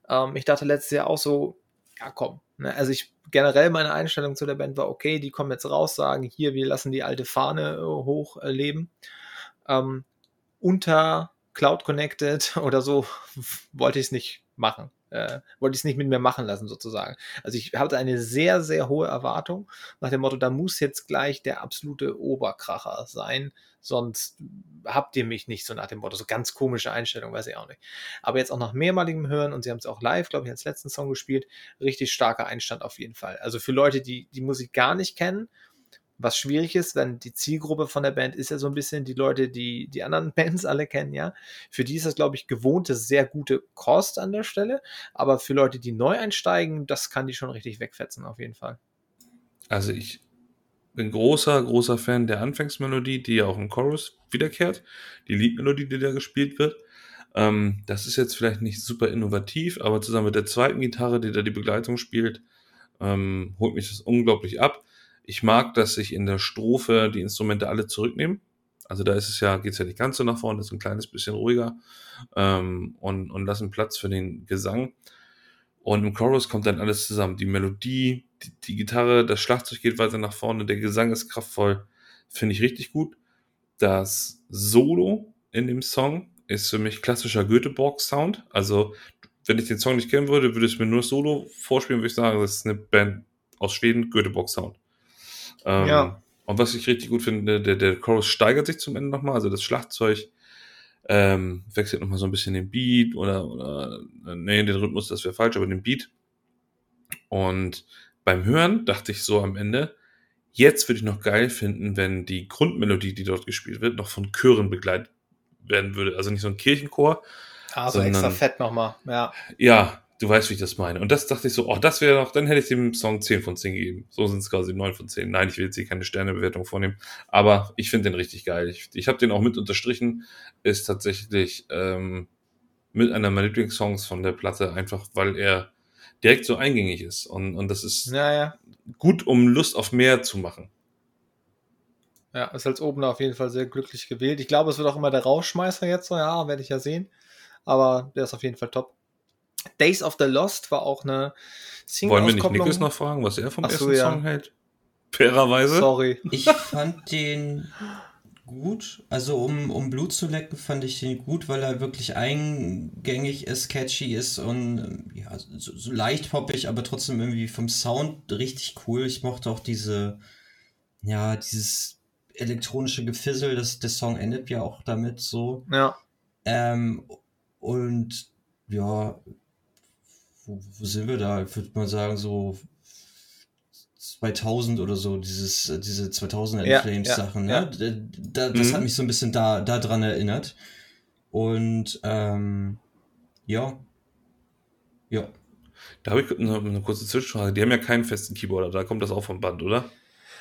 Ähm, ich dachte letztes Jahr auch so, ja komm. Ne? Also ich generell meine Einstellung zu der Band war, okay, die kommen jetzt raus, sagen, hier, wir lassen die alte Fahne äh, hochleben. Äh, ähm, unter Cloud Connected oder so wollte ich es nicht machen äh, wollte ich es nicht mit mir machen lassen, sozusagen. Also ich hatte eine sehr, sehr hohe Erwartung nach dem Motto, da muss jetzt gleich der absolute Oberkracher sein, sonst habt ihr mich nicht so nach dem Motto. So ganz komische Einstellung, weiß ich auch nicht. Aber jetzt auch nach mehrmaligem Hören und sie haben es auch live, glaube ich, als letzten Song gespielt, richtig starker Einstand auf jeden Fall. Also für Leute, die die Musik gar nicht kennen, was schwierig ist, denn die Zielgruppe von der Band ist ja so ein bisschen die Leute, die die anderen Bands alle kennen, ja. Für die ist das, glaube ich, gewohnte, sehr gute Kost an der Stelle. Aber für Leute, die neu einsteigen, das kann die schon richtig wegfetzen, auf jeden Fall. Also ich bin großer, großer Fan der Anfangsmelodie, die ja auch im Chorus wiederkehrt. Die Liedmelodie, die da gespielt wird. Ähm, das ist jetzt vielleicht nicht super innovativ, aber zusammen mit der zweiten Gitarre, die da die Begleitung spielt, ähm, holt mich das unglaublich ab ich mag, dass sich in der Strophe die Instrumente alle zurücknehmen. Also da ist es ja, geht es ja nicht ganz so nach vorne, ist ein kleines bisschen ruhiger ähm, und, und lassen Platz für den Gesang. Und im Chorus kommt dann alles zusammen. Die Melodie, die, die Gitarre, das Schlagzeug geht weiter nach vorne, der Gesang ist kraftvoll. Finde ich richtig gut. Das Solo in dem Song ist für mich klassischer Göteborg-Sound. Also, wenn ich den Song nicht kennen würde, würde ich mir nur Solo vorspielen, würde ich sagen, das ist eine Band aus Schweden, Göteborg-Sound. Ähm, ja. Und was ich richtig gut finde, der, der Chorus steigert sich zum Ende nochmal, also das Schlagzeug ähm, wechselt nochmal so ein bisschen den Beat oder, oder nee, den Rhythmus, das wäre falsch, aber den Beat. Und beim Hören dachte ich so am Ende, jetzt würde ich noch geil finden, wenn die Grundmelodie, die dort gespielt wird, noch von Chören begleitet werden würde. Also nicht so ein Kirchenchor. Also sondern, extra fett nochmal, ja. Ja, Du weißt, wie ich das meine. Und das dachte ich so, oh, das wäre doch, dann hätte ich dem Song 10 von 10 gegeben. So sind es quasi 9 von 10. Nein, ich will jetzt hier keine Sternebewertung vornehmen. Aber ich finde den richtig geil. Ich, ich habe den auch mit unterstrichen. Ist tatsächlich ähm, mit einer meiner Lieblingssongs von der Platte, einfach weil er direkt so eingängig ist. Und, und das ist ja, ja. gut, um Lust auf mehr zu machen. Ja, ist als Opener auf jeden Fall sehr glücklich gewählt. Ich glaube, es wird auch immer der Rausschmeißer jetzt so, ja, werde ich ja sehen. Aber der ist auf jeden Fall top. Days of the Lost war auch eine Single Wollen wir nicht Niklas noch fragen, was er vom Ach ersten so, ja. Song hält? Fairerweise. Sorry. Ich fand den gut. Also um, um Blut zu lecken, fand ich den gut, weil er wirklich eingängig ist, catchy ist und ja, so, so leicht poppig, aber trotzdem irgendwie vom Sound richtig cool. Ich mochte auch diese, ja, dieses elektronische Gefissel, das, der Song endet ja auch damit so. Ja. Ähm, und ja, wo, wo sind wir da? Ich würde mal sagen, so 2000 oder so, dieses, diese 2000er ja, Flames ja, Sachen, ne? Ja. Da, das mhm. hat mich so ein bisschen da, da dran erinnert. Und, ähm, ja. Ja. Da habe ich eine, eine kurze Zwischenfrage. Die haben ja keinen festen Keyboarder, da kommt das auch vom Band, oder?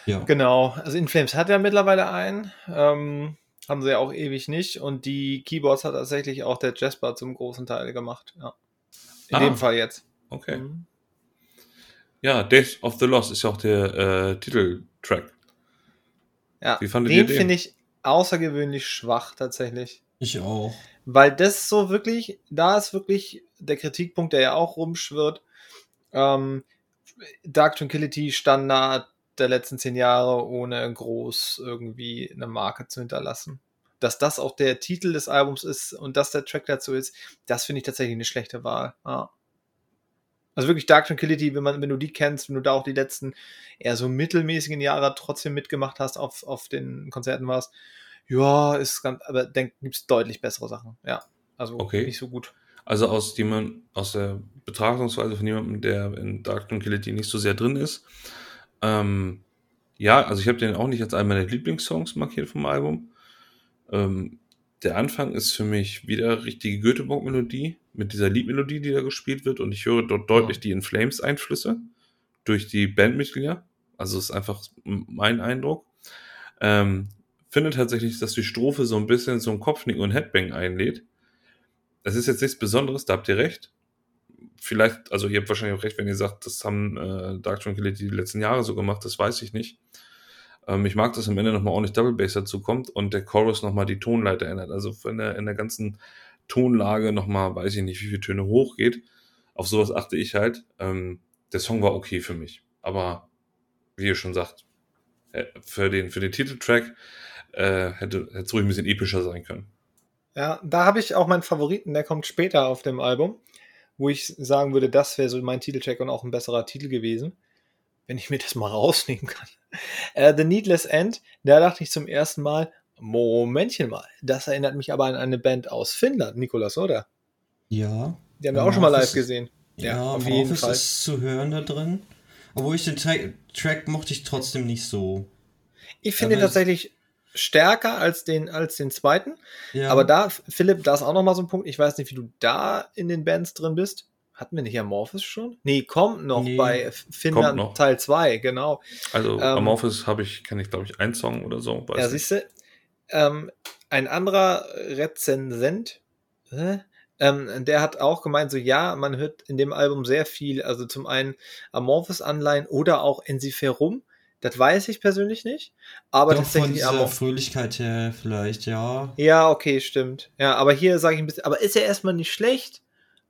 Ja. Genau. Also In Flames hat ja mittlerweile einen. Ähm, haben sie ja auch ewig nicht. Und die Keyboards hat tatsächlich auch der Jasper zum großen Teil gemacht. Ja. In ah, dem Fall jetzt. Okay. Mhm. Ja, Death of the Lost ist ja auch der äh, Titeltrack. Ja, Wie fandet den, den? finde ich außergewöhnlich schwach tatsächlich. Ich auch. Weil das so wirklich, da ist wirklich der Kritikpunkt, der ja auch rumschwirrt. Ähm, Dark Tranquility Standard, der letzten zehn Jahre, ohne groß irgendwie eine Marke zu hinterlassen. Dass das auch der Titel des Albums ist und dass der Track dazu ist, das finde ich tatsächlich eine schlechte Wahl. Ja. Also wirklich Dark Tranquility, wenn man, wenn du die kennst, wenn du da auch die letzten eher so mittelmäßigen Jahre trotzdem mitgemacht hast, auf, auf den Konzerten warst, ja, ist ganz, aber denk, gibt's deutlich bessere Sachen. Ja. Also Okay. nicht so gut. Also aus jemand, aus der Betrachtungsweise von jemandem, der in Dark Tranquility nicht so sehr drin ist. Ähm, ja, also ich habe den auch nicht als einen meiner Lieblingssongs markiert vom Album. Ähm, der Anfang ist für mich wieder richtige Göteborg-Melodie mit dieser Liedmelodie, die da gespielt wird und ich höre dort deutlich die In Flames Einflüsse durch die Bandmitglieder. Also ist einfach mein Eindruck. Ähm, finde tatsächlich, dass die Strophe so ein bisschen so ein Kopfnicken und Headbang einlädt. Es ist jetzt nichts Besonderes, da habt ihr recht. Vielleicht, also ihr habt wahrscheinlich auch recht, wenn ihr sagt, das haben äh, Dark Tranquility die letzten Jahre so gemacht, das weiß ich nicht. Ähm, ich mag, dass am Ende nochmal ordentlich Double Bass dazu kommt und der Chorus nochmal die Tonleiter ändert. Also in der, in der ganzen Tonlage nochmal, weiß ich nicht, wie viele Töne hochgeht. Auf sowas achte ich halt. Ähm, der Song war okay für mich. Aber wie ihr schon sagt, äh, für den, für den Titeltrack äh, hätte hätte es ruhig ein bisschen epischer sein können. Ja, da habe ich auch meinen Favoriten, der kommt später auf dem Album, wo ich sagen würde, das wäre so mein Titeltrack und auch ein besserer Titel gewesen, wenn ich mir das mal rausnehmen kann. Äh, The Needless End, da dachte ich zum ersten Mal, Momentchen mal, das erinnert mich aber an eine Band aus Finnland, Nikolas, oder? Ja. Die haben wir auch schon mal live Amorphis- gesehen. Ja, Ja, auf jeden Fall. ist zu hören da drin. Obwohl ich den Tra Track mochte ich trotzdem nicht so. Ich finde tatsächlich stärker als den, als den zweiten. Ja. Aber da, Philipp, da ist auch nochmal so ein Punkt. Ich weiß nicht, wie du da in den Bands drin bist. Hatten wir nicht Amorphis schon? Nee, kommt noch Nee. bei Finnland noch. Teil 2, genau. Also Ähm, Amorphis habe ich, kenne ich glaube ich einen Song oder so. weiß ja, siehst du, ähm, ein anderer Rezensent, äh, ähm, der hat auch gemeint, so ja, man hört in dem Album sehr viel, also zum einen Amorphis-Anleihen oder auch Ensiferum. Das weiß ich persönlich nicht. Aber Doch von tatsächlich dieser Amorphis. Fröhlichkeit her vielleicht, ja. Ja, okay, stimmt. Ja, aber hier sage ich ein bisschen, aber ist ja erstmal nicht schlecht.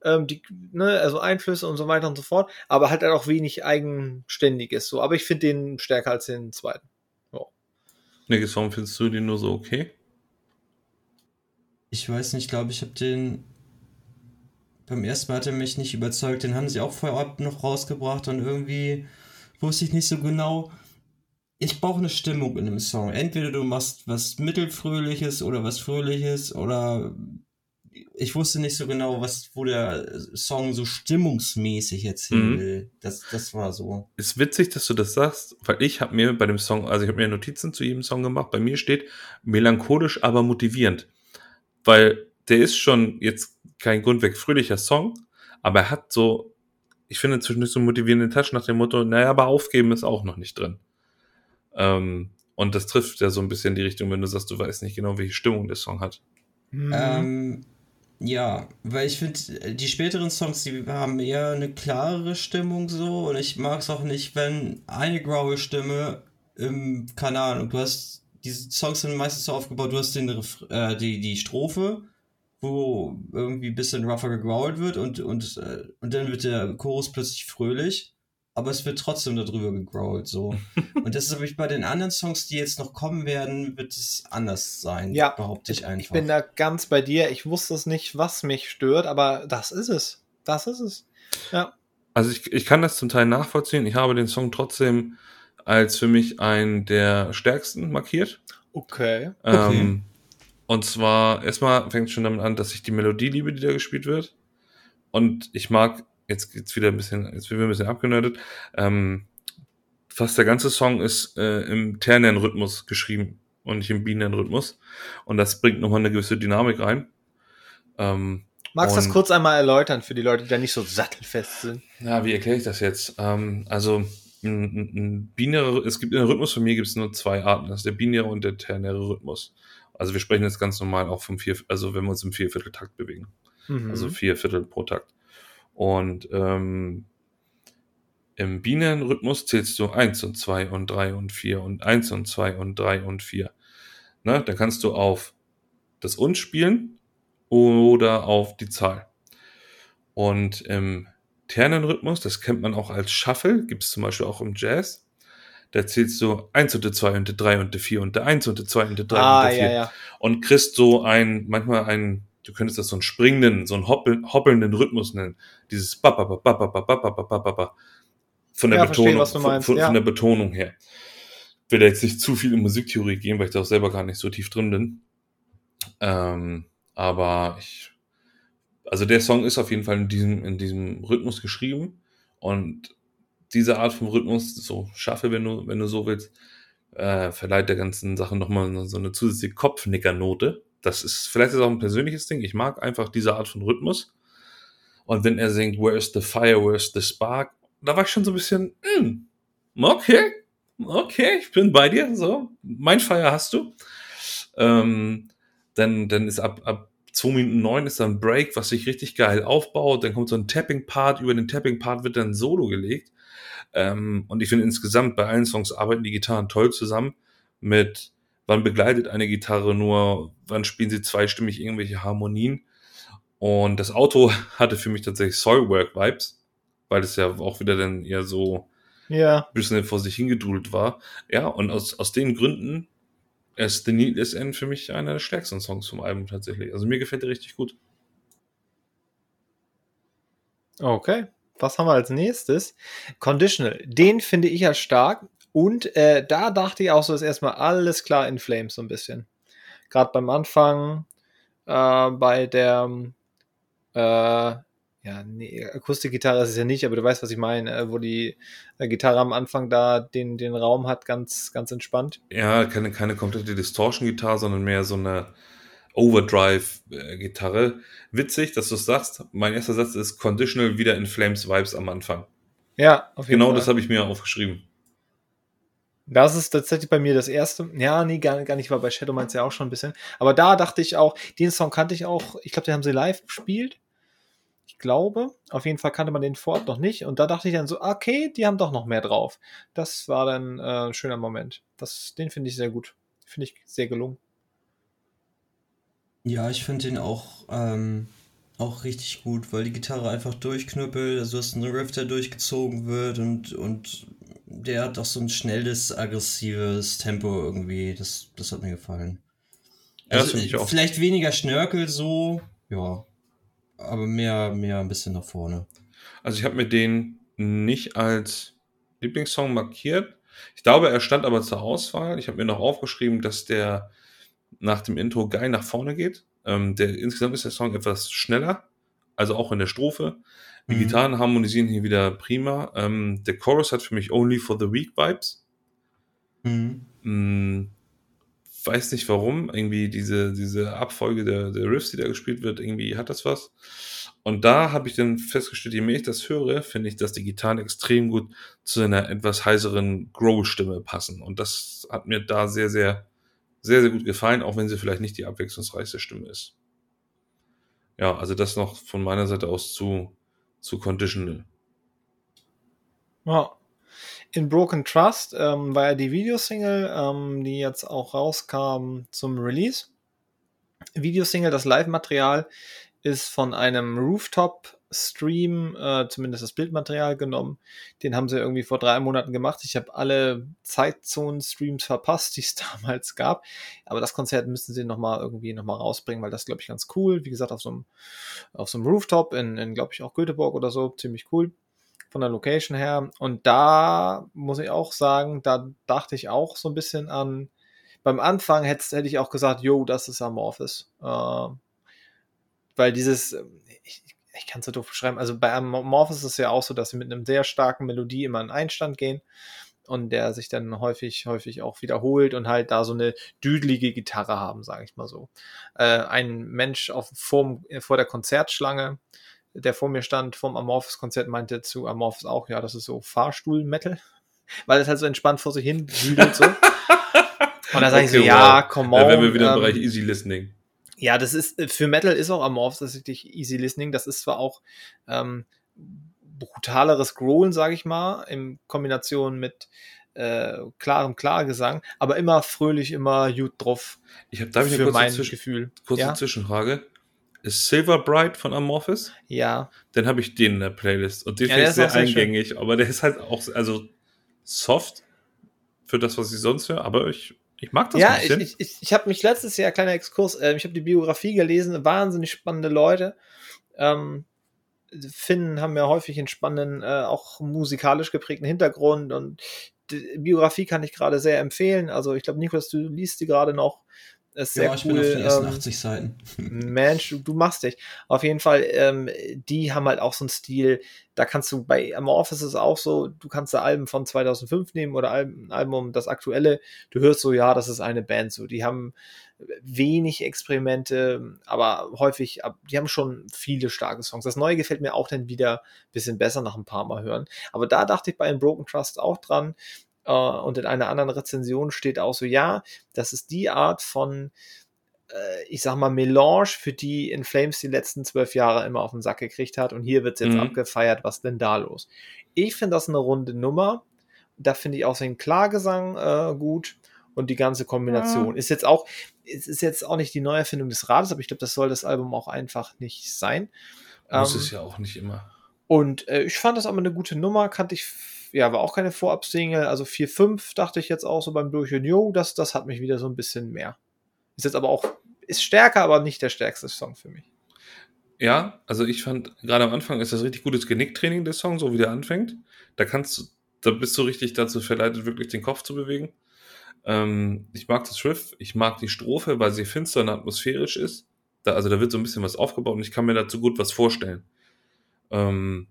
Ähm, die, ne, also Einflüsse und so weiter und so fort, aber halt auch wenig eigenständiges so. Aber ich finde den stärker als den zweiten. Nicky, warum findest du den nur so okay? Ich weiß nicht, ich glaube, ich habe den. Beim ersten Mal hat er mich nicht überzeugt. Den haben sie auch vorab noch rausgebracht und irgendwie wusste ich nicht so genau. Ich brauche eine Stimmung in einem Song. Entweder du machst was Mittelfröhliches oder was Fröhliches oder ich wusste nicht so genau, was, wo der Song so stimmungsmäßig jetzt hin Mhm. will. Das, das war so. Ist witzig, dass du das sagst, weil ich habe mir bei dem Song, also ich habe mir Notizen zu jedem Song gemacht. Bei mir steht melancholisch, aber motivierend. Weil der ist schon jetzt kein grundweg fröhlicher Song, aber er hat so, ich finde zwischendurch so einen motivierenden Touch nach dem Motto, naja, aber aufgeben ist auch noch nicht drin. Ähm, und das trifft ja so ein bisschen die Richtung, wenn du sagst, du weißt nicht genau, welche Stimmung der Song hat. Mhm. Ähm, ja, weil ich finde, die späteren Songs, die haben eher eine klarere Stimmung so und ich mag es auch nicht, wenn eine graue Stimme im, keine Ahnung, du hast, diese Songs sind meistens so aufgebaut, du hast den, äh, die, die Strophe, wo irgendwie ein bisschen rougher gegrowlt wird und, und, äh, und dann wird der Chorus plötzlich fröhlich, aber es wird trotzdem darüber gegrowlt so. und das ist aber bei den anderen Songs, die jetzt noch kommen werden, wird es anders sein, Ja, behaupte ich ich, einfach. ich bin da ganz bei dir. Ich wusste es nicht, was mich stört, aber das ist es. Das ist es. Ja. Also ich, ich kann das zum Teil nachvollziehen. Ich habe den Song trotzdem als für mich einen der stärksten markiert. Okay. Okay. Ähm, und zwar, erstmal fängt es schon damit an, dass ich die Melodie liebe, die da gespielt wird. Und ich mag, jetzt geht's wieder ein bisschen, jetzt wird wieder ein bisschen abgenördet, ähm, fast der ganze Song ist äh, im ternen Rhythmus geschrieben und nicht im binären Rhythmus. Und das bringt nochmal eine gewisse Dynamik rein. Ähm, Magst du das kurz einmal erläutern für die Leute, die da nicht so sattelfest sind? Ja, wie erkläre ich das jetzt? Ähm, also ein, ein, binärer, es gibt in der Rhythmusfamilie gibt es nur zwei Arten, das ist der binäre und der ternäre Rhythmus. Also wir sprechen jetzt ganz normal auch vom vier, also wenn wir uns im Viervierteltakt bewegen, Mhm. also vier Viertel pro Takt. Und ähm, im binären Rhythmus zählst du eins und zwei und drei und vier und eins und zwei und drei und vier. Ne? Dann kannst du auf das und spielen oder auf die Zahl. Und im ternen Rhythmus, das kennt man auch als Shuffle, gibt es zum Beispiel auch im Jazz. da zählst du eins und der zwei und der drei und der vier und der eins und der zwei und der drei Ah, und der vier. ja, ja. Und kriegst so ein, manchmal ein, du könntest das so einen springenden, so einen hoppel, hoppelnden Rhythmus nennen. Dieses ba ba ba ba ba ba ba ba ba ba von der Ja, verstehe, Betonung, was du von, meinst, von, ja. von der Betonung her. Ich will da jetzt nicht zu viel in Musiktheorie gehen, weil ich da auch selber gar nicht so tief drin bin. Ähm, aber ich, also der Song ist auf jeden Fall in diesem, in diesem Rhythmus geschrieben und diese Art von Rhythmus, so schaffe, wenn du, wenn du so willst, äh, verleiht der ganzen Sache nochmal so eine zusätzliche Kopfnickernote. Das ist vielleicht ist auch ein persönliches Ding. Ich mag einfach diese Art von Rhythmus. Und wenn er singt, Where's the fire, where's the spark, da war ich schon so ein bisschen, hm, okay, okay, ich bin bei dir, so, mein Feuer hast du. Ähm, dann, dann ist ab, ab 2 Minuten 9 ist dann ein Break, was sich richtig geil aufbaut. Dann kommt so ein Tapping-Part, über den Tapping-Part wird dann Solo gelegt. Ähm, und ich finde insgesamt bei allen Songs arbeiten die Gitarren toll zusammen mit, wann begleitet eine Gitarre nur, wann spielen sie zweistimmig irgendwelche Harmonien. Und das Auto hatte für mich tatsächlich Soilwork-Vibes, weil es ja auch wieder dann eher so Ja. ein bisschen vor sich hingedudelt war. Ja, und aus, aus den Gründen ist The Needless End für mich einer der stärksten Songs vom Album tatsächlich. Also mir gefällt der richtig gut. Okay. Was haben wir als nächstes? Conditional. Den finde ich ja stark. Und äh, da dachte ich auch so, ist erstmal alles klar in Flames so ein bisschen. Gerade beim Anfang, äh, bei der, äh, ja, nee, Akustikgitarre ist es ja nicht, aber du weißt, was ich meine, äh, wo die äh, Gitarre am Anfang da den, den Raum hat, ganz, ganz entspannt. Ja, keine, keine komplette Distortion-Gitarre, sondern mehr so eine Overdrive-Gitarre. Witzig, dass du es sagst. Mein erster Satz ist Conditional wieder in Flames Vibes am Anfang. Ja, auf jeden Genau Fall. das habe ich mir aufgeschrieben. Das ist tatsächlich bei mir das erste. Ja, nee, gar, gar nicht, war bei Shadow Minds ja auch schon ein bisschen. Aber da dachte ich auch, den Song kannte ich auch, ich glaube, den haben sie live gespielt. Ich glaube, auf jeden Fall kannte man den vor Ort noch nicht. Und da dachte ich dann so, okay, die haben doch noch mehr drauf. Das war dann äh, ein schöner Moment. Das, den finde ich sehr gut. Finde ich sehr gelungen. Ja, ich finde den auch, ähm, auch richtig gut, weil die Gitarre einfach durchknüppelt, also du hast einen Riff, der durchgezogen wird und, und der hat auch so ein schnelles, aggressives Tempo irgendwie. Das, das hat mir gefallen. Ja, Also. Vielleicht weniger Schnörkel so, ja. Aber mehr, mehr ein bisschen nach vorne. Also ich habe mir den nicht als Lieblingssong markiert. Ich glaube, er stand aber zur Auswahl. Ich habe mir noch aufgeschrieben, dass der nach dem Intro geil nach vorne geht. Ähm, der, insgesamt ist der Song etwas schneller, also auch in der Strophe. Die Mhm. Gitarren harmonisieren hier wieder prima. Ähm, der Chorus hat für mich Only for the Weak Vibes. Mhm. Hm, weiß nicht warum. Irgendwie diese, diese Abfolge der, der Riffs, die da gespielt wird, irgendwie hat das was. Und da habe ich dann festgestellt, je mehr ich das höre, finde ich, dass die Gitarren extrem gut zu einer etwas heiseren Growl-Stimme passen. Und das hat mir da sehr, sehr, sehr, sehr gut gefallen, auch wenn sie vielleicht nicht die abwechslungsreichste Stimme ist. Ja, also das noch von meiner Seite aus zu, zu Conditional. Ja. In Broken Trust ähm, war ja die Videosingle, ähm, die jetzt auch rauskam zum Release. Videosingle, das Live-Material ist von einem Rooftop-Stream, äh, zumindest das Bildmaterial genommen. Den haben sie irgendwie vor drei Monaten gemacht. Ich habe alle Zeitzonen-Streams verpasst, die es damals gab. Aber das Konzert müssen sie nochmal irgendwie nochmal rausbringen, weil das glaube ich ganz cool. Wie gesagt, auf so einem, auf so einem Rooftop in, in glaube ich, auch Göteborg oder so. Ziemlich cool von der Location her. Und da muss ich auch sagen, da dachte ich auch so ein bisschen an, beim Anfang hätte, hätte ich auch gesagt, yo, das ist Amorphis. Äh, weil dieses, ähm, ich, ich kann es so doof beschreiben, also bei Amorphis ist es ja auch so, dass sie mit einem sehr starken Melodie immer in Einstand gehen und der sich dann häufig, häufig auch wiederholt und halt da so eine düdelige Gitarre haben, sage ich mal so. Äh, ein Mensch auf, vor, vor der Konzertschlange, der vor mir stand vom Amorphis-Konzert, meinte zu Amorphis auch, ja, das ist so Fahrstuhl-Metal, weil es halt so entspannt vor sich hin düdelt so. Und da sage ich so, Okay, ja, wow. come on. Da wären wir wieder im ähm, Bereich Easy Listening. Ja, das ist, äh, für Metal ist auch Amorphs tatsächlich Easy Listening. Das ist zwar auch ähm, brutaleres Growlen, sage ich mal, in Kombination mit äh, klarem Klargesang, aber immer fröhlich, immer gut drauf Ich habe, darf ich eine für kurze, mein Zwischen, Gefühl. kurze ja? Zwischenfrage? Ist Silver Bright von Amorphis? ja, Dann habe ich den in der Playlist. Und den Ja, finde der ich ist sehr sehr schön. eingängig, aber der ist halt auch, also soft, für das, was ich sonst höre, aber ich, ich mag das ja, bisschen. ich, ich, ich habe mich letztes Jahr, kleiner Exkurs, äh, ich habe die Biografie gelesen, wahnsinnig spannende Leute. Ähm, Finnen haben ja häufig einen spannenden, äh, auch musikalisch geprägten Hintergrund und die Biografie kann ich gerade sehr empfehlen. Also ich glaube, Niklas, du liest die gerade noch. Ist sehr ja, ich cool. bin auf den ersten ähm, 80 Seiten. Mensch, du, du machst dich. Auf jeden Fall, ähm, die haben halt auch so einen Stil, da kannst du bei Amorphis ist es auch so, du kannst da Alben von 2005 nehmen oder ein Album, das aktuelle, du hörst so, ja, das ist eine Band so, die haben wenig Experimente, aber häufig, die haben schon viele starke Songs. Das Neue gefällt mir auch dann wieder ein bisschen besser nach ein paar Mal hören. Aber da dachte ich bei einem Broken Trust auch dran, und in einer anderen Rezension steht auch so, ja, das ist die Art von, äh, ich sag mal, Melange, für die In Flames die letzten zwölf Jahre immer auf den Sack gekriegt hat. Und hier wird's jetzt Mhm. abgefeiert, was denn da los? Ich finde das eine runde Nummer. Da finde ich auch den Klagesang äh, gut und die ganze Kombination. Ist jetzt auch, es ist jetzt auch nicht die Neuerfindung des Rades, aber ich glaube, das soll das Album auch einfach nicht sein. Muss Ähm, es ja auch nicht immer. und äh, ich fand das aber eine gute Nummer, kannte ich, ja, war auch keine Vorab-Single, also 4-5 dachte ich jetzt auch so beim Durchhören, jo, das, das hat mich wieder so ein bisschen mehr. Ist jetzt aber auch, ist stärker, aber nicht der stärkste Song für mich. Ja, also ich fand, gerade am Anfang ist das richtig gutes Genicktraining, der Song, so wie der anfängt. Da kannst du, da bist du richtig dazu verleitet, wirklich den Kopf zu bewegen. Ähm, ich mag das Riff, ich mag die Strophe, weil sie finster und atmosphärisch ist. Da, also da wird so ein bisschen was aufgebaut und ich kann mir dazu gut was vorstellen. Ähm,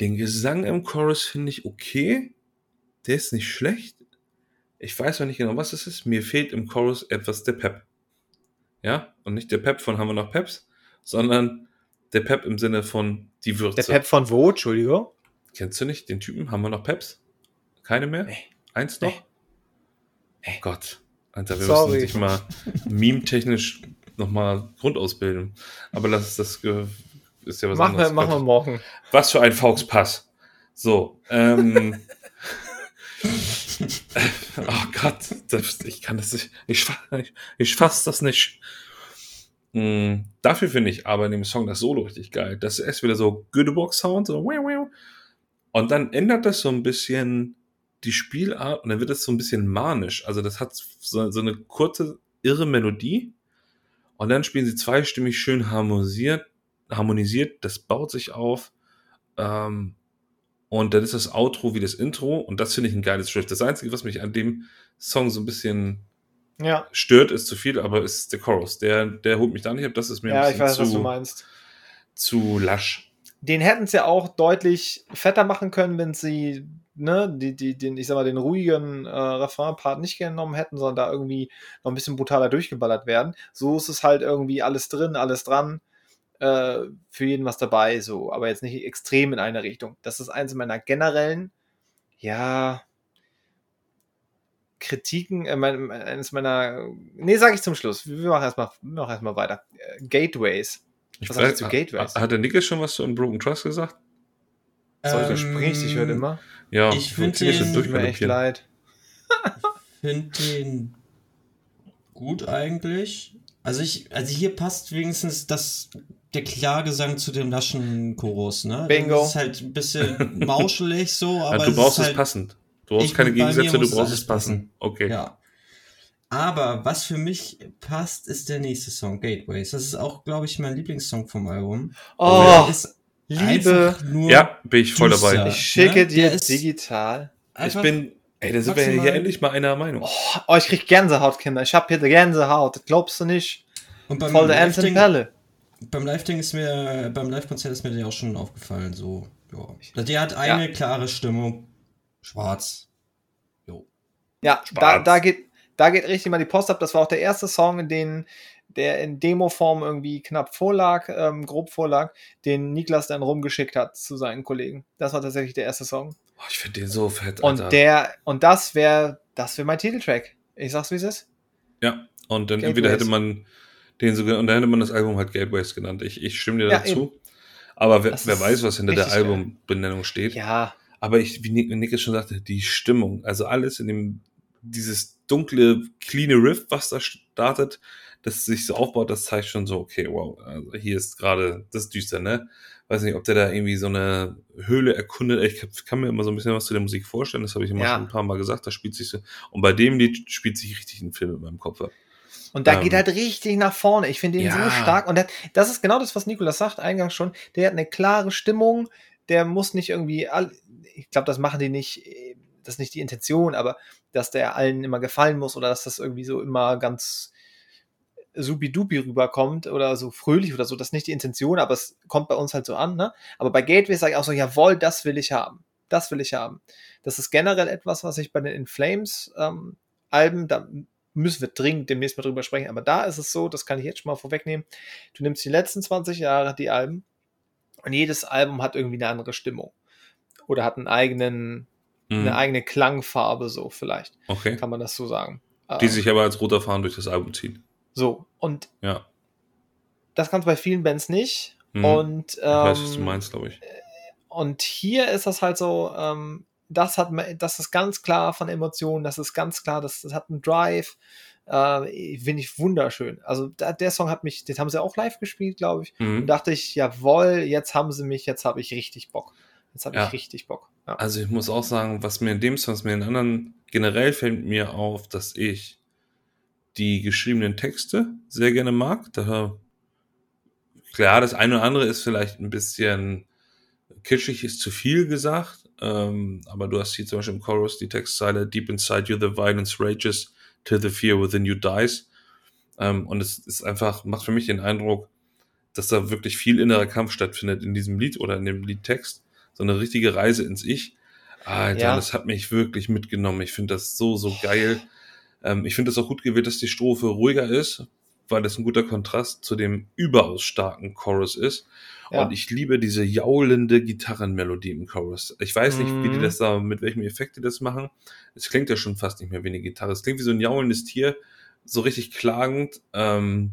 den Gesang im Chorus finde ich okay. Der ist nicht schlecht. Ich weiß noch nicht genau, was es ist. Mir fehlt im Chorus etwas der Pep. Ja, und nicht der Pep von haben wir noch Peps, sondern der Pep im Sinne von die Würze. Der Pep von wo, Entschuldigung? Kennst du nicht den Typen? Haben wir noch Peps? Keine mehr? Nee. Eins noch? Nee. Oh Gott. Alter, wir Sorry. müssen dich mal meme-technisch nochmal grundausbilden. Aber das, das ist ja was Machen wir, anderes. machen wir morgen. Was für ein Fauxpass. So, ähm. oh Gott, das, ich kann das nicht, ich, ich, ich fass das nicht. Mm, dafür finde ich aber in dem Song das Solo richtig geil. Das ist erst wieder so Göteborg-Sound, so. Und dann ändert das so ein bisschen die Spielart und dann wird es so ein bisschen manisch. Also das hat so, so eine kurze, irre Melodie und dann spielen sie zweistimmig schön harmonisiert, harmonisiert, das baut sich auf. Ähm, und dann ist das Outro wie das Intro und das finde ich ein geiles Riff. Das Einzige, was mich an dem Song so ein bisschen Ja, stört, ist zu viel, aber ist der Chorus. Der, der holt mich da nicht ab. Das ist mir ja ein bisschen weiß, was du zu, meinst. zu lasch. Den hätten sie ja auch deutlich fetter machen können, wenn sie, ne, die, die, den, ich sag mal, den ruhigen äh, Refrain-Part nicht genommen hätten, sondern da irgendwie noch ein bisschen brutaler durchgeballert werden. So ist es halt irgendwie alles drin, alles dran, äh, für jeden was dabei, so, aber jetzt nicht extrem in eine Richtung. Das ist eins meiner generellen, ja, Kritiken, äh, mein, eines meiner, nee, sag ich zum Schluss. Wir machen erstmal, wir machen erstmal weiter. Äh, Gateways. Ich Was sagst du zu Gateways? Hat der Nickes schon was zu Unbroken Trust gesagt? Sorry, Ähm, springe ich heute immer. Ja, Ich find Nickes den- Tut mir echt leid. finde den gut eigentlich. Also ich, also hier passt wenigstens das, der Klagesang zu dem laschen Chorus, ne? Bingo. Das ist halt ein bisschen mauschelig so, aber Ja, du es brauchst es halt, passend. Du brauchst Ich- keine Gegensätze, du brauchst es passend. Okay. Ja. Aber was für mich passt, ist der nächste Song, Gateways. Das ist auch, glaube ich, mein Lieblingssong vom Album. Oh, Der ist Liebe, Ja, bin ich voll düster. dabei. ich schicke ne? dir digital. Ich bin, ey, da sind wir hier endlich mal einer Meinung. Oh, oh, ich krieg Gänsehaut, Kinder. Ich hab hier die Gänsehaut. Das glaubst du nicht? und beim Voll der Anton Pelle. Beim Live-Ding ist mir, beim Live-Konzert ist mir der auch schon aufgefallen, so, ja. Der hat eine klare Stimmung. Schwarz. Jo. Ja, da, Schwarz. da, geht, da geht richtig mal die Post ab. Das war auch der erste Song, in den der in Demo-Form irgendwie knapp vorlag, ähm, grob vorlag, den Niklas dann rumgeschickt hat zu seinen Kollegen. Das war tatsächlich der erste Song. Oh, ich finde den so fett, Und Alter. der, und das wäre, das wäre mein Titeltrack. Ich sag's, wie es ist. ja, und dann Gateways. entweder hätte man den sogar, und dann hätte man das Album halt Gateways genannt. Ich, ich stimme dir Ja, dazu. Aber wer, wer weiß, was hinter der. Albumbenennung steht. Ja, Aber ich, wie Nick, Nick es schon sagte, die Stimmung, also alles in dem, dieses dunkle, cleane Riff, was da startet, das sich so aufbaut, das zeigt schon so, okay, wow, also hier ist gerade, das ist düster, ne? weiß nicht, ob der da irgendwie so eine Höhle erkundet. Ich kann mir immer so ein bisschen was zu der Musik vorstellen, das habe ich immer Ja. schon ein paar Mal gesagt, da spielt sich so. Und bei dem Lied spielt sich richtig ein Film in meinem Kopf ab. Und da Ähm, geht halt richtig nach vorne. Ich finde ihn ja. so stark. Und das ist genau das, was Nikolas sagt, eingangs schon. Der hat eine klare Stimmung. Der muss nicht irgendwie, all, ich glaube, das machen die nicht, das ist nicht die Intention, aber dass der allen immer gefallen muss oder dass das irgendwie so immer ganz supidupi rüberkommt oder so fröhlich oder so, das ist nicht die Intention, aber es kommt bei uns halt so an. Ne? Aber bei Gateway sage ich auch so, jawohl, das will ich haben. Das will ich haben. Das ist generell etwas, was ich bei den In Flames ähm, Alben, da müssen wir dringend demnächst mal drüber sprechen, aber da ist es so, das kann ich jetzt schon mal vorwegnehmen, du nimmst die letzten 20 Jahre die Alben und jedes Album hat irgendwie eine andere Stimmung oder hat einen eigenen, Mhm. eine eigene Klangfarbe so vielleicht, Okay. kann man das so sagen. Die Ähm, sich aber als roter Faden durch das Album ziehen. so und Ja. das kannst du bei vielen Bands nicht Mhm. und ich weiß, was du ähm, meinst, glaube ich. Und hier ist das halt so, ähm, das hat, das ist ganz klar von Emotionen, das ist ganz klar, das, das hat einen Drive, äh, finde ich wunderschön. Also da, der Song hat mich, den haben sie auch live gespielt, glaube ich. Und Mhm. dachte ich, jawohl, jetzt haben sie mich, jetzt habe ich richtig Bock. Jetzt habe Ja. ich richtig Bock. Ja. Also ich muss auch sagen, was mir in dem Song, was mir in anderen, generell fällt mir auf, dass ich die geschriebenen Texte sehr gerne mag. Da, klar, das eine oder andere ist vielleicht ein bisschen kitschig, ist zu viel gesagt, ähm, aber du hast hier zum Beispiel im Chorus die Textzeile Deep inside you the violence rages till the fear within you dies. Ähm, und es ist einfach, macht für mich den Eindruck, dass da wirklich viel innerer Kampf stattfindet in diesem Lied oder in dem Liedtext. So eine richtige Reise ins Ich. Alter, Ja. das hat mich wirklich mitgenommen. Ich finde das so, so geil. Ähm, ich finde es auch gut gewählt, dass die Strophe ruhiger ist, weil das ein guter Kontrast zu dem überaus starken Chorus ist. Ja. Und ich liebe diese jaulende Gitarrenmelodie im Chorus. Ich weiß nicht, wie die Mhm. das da, mit welchem Effekt die das machen. Es klingt ja schon fast nicht mehr wie eine Gitarre. Es klingt wie so ein jaulendes Tier, so richtig klagend. Ähm,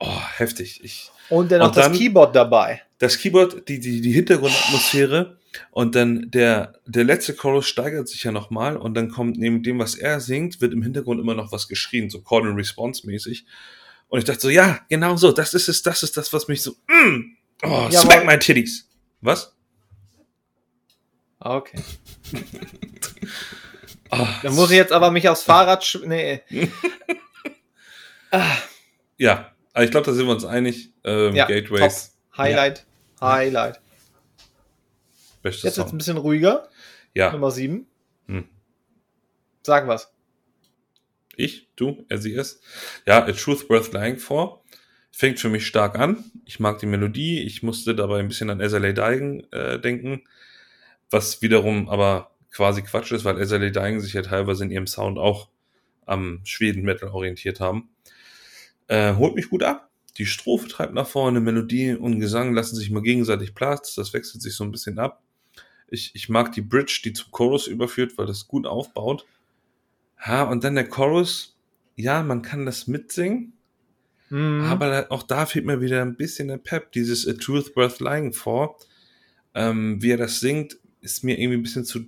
oh, heftig. Ich, Und dann noch dann- das Keyboard dabei. das Keyboard, die, die, die Hintergrundatmosphäre und dann der, der letzte Chorus steigert sich ja nochmal und dann kommt neben dem, was er singt, wird im Hintergrund immer noch was geschrien, so Call and Response mäßig. Und ich dachte so, ja, genau so, das ist es, das ist das, was mich so, mm, oh, Ja, smack my titties. Was? Ah, Okay. Ah, Dann muss ich jetzt aber mich aufs Fahrrad Nee. ah, Ja, aber ich glaube, da sind wir uns einig. Ähm, ja, Gateways, top. Highlight. Highlight. bestes Jetzt wird es ein Song. bisschen ruhiger. Ja, Nummer 7. Hm. Sag was. Ich, du, er, sie, es. Ja, A Truth Worth Lying For. Fängt für mich stark an. Ich mag die Melodie. Ich musste dabei ein bisschen an SLA Dying äh, denken. Was wiederum aber quasi Quatsch ist, weil SLA Dying sich ja teilweise in ihrem Sound auch am Schweden-Metal orientiert haben. Äh, holt mich gut ab. Die Strophe treibt nach vorne. Melodie und Gesang lassen sich mal gegenseitig Platz. Das wechselt sich so ein bisschen ab. Ich, ich mag die Bridge, die zum Chorus überführt, weil das gut aufbaut. Ja, und dann der Chorus. Ja, man kann das mitsingen, Mhm. aber da- auch da fehlt mir wieder ein bisschen der Pep, dieses A Truth Worth Lying vor. Ähm, wie er das singt, ist mir irgendwie ein bisschen zu ja,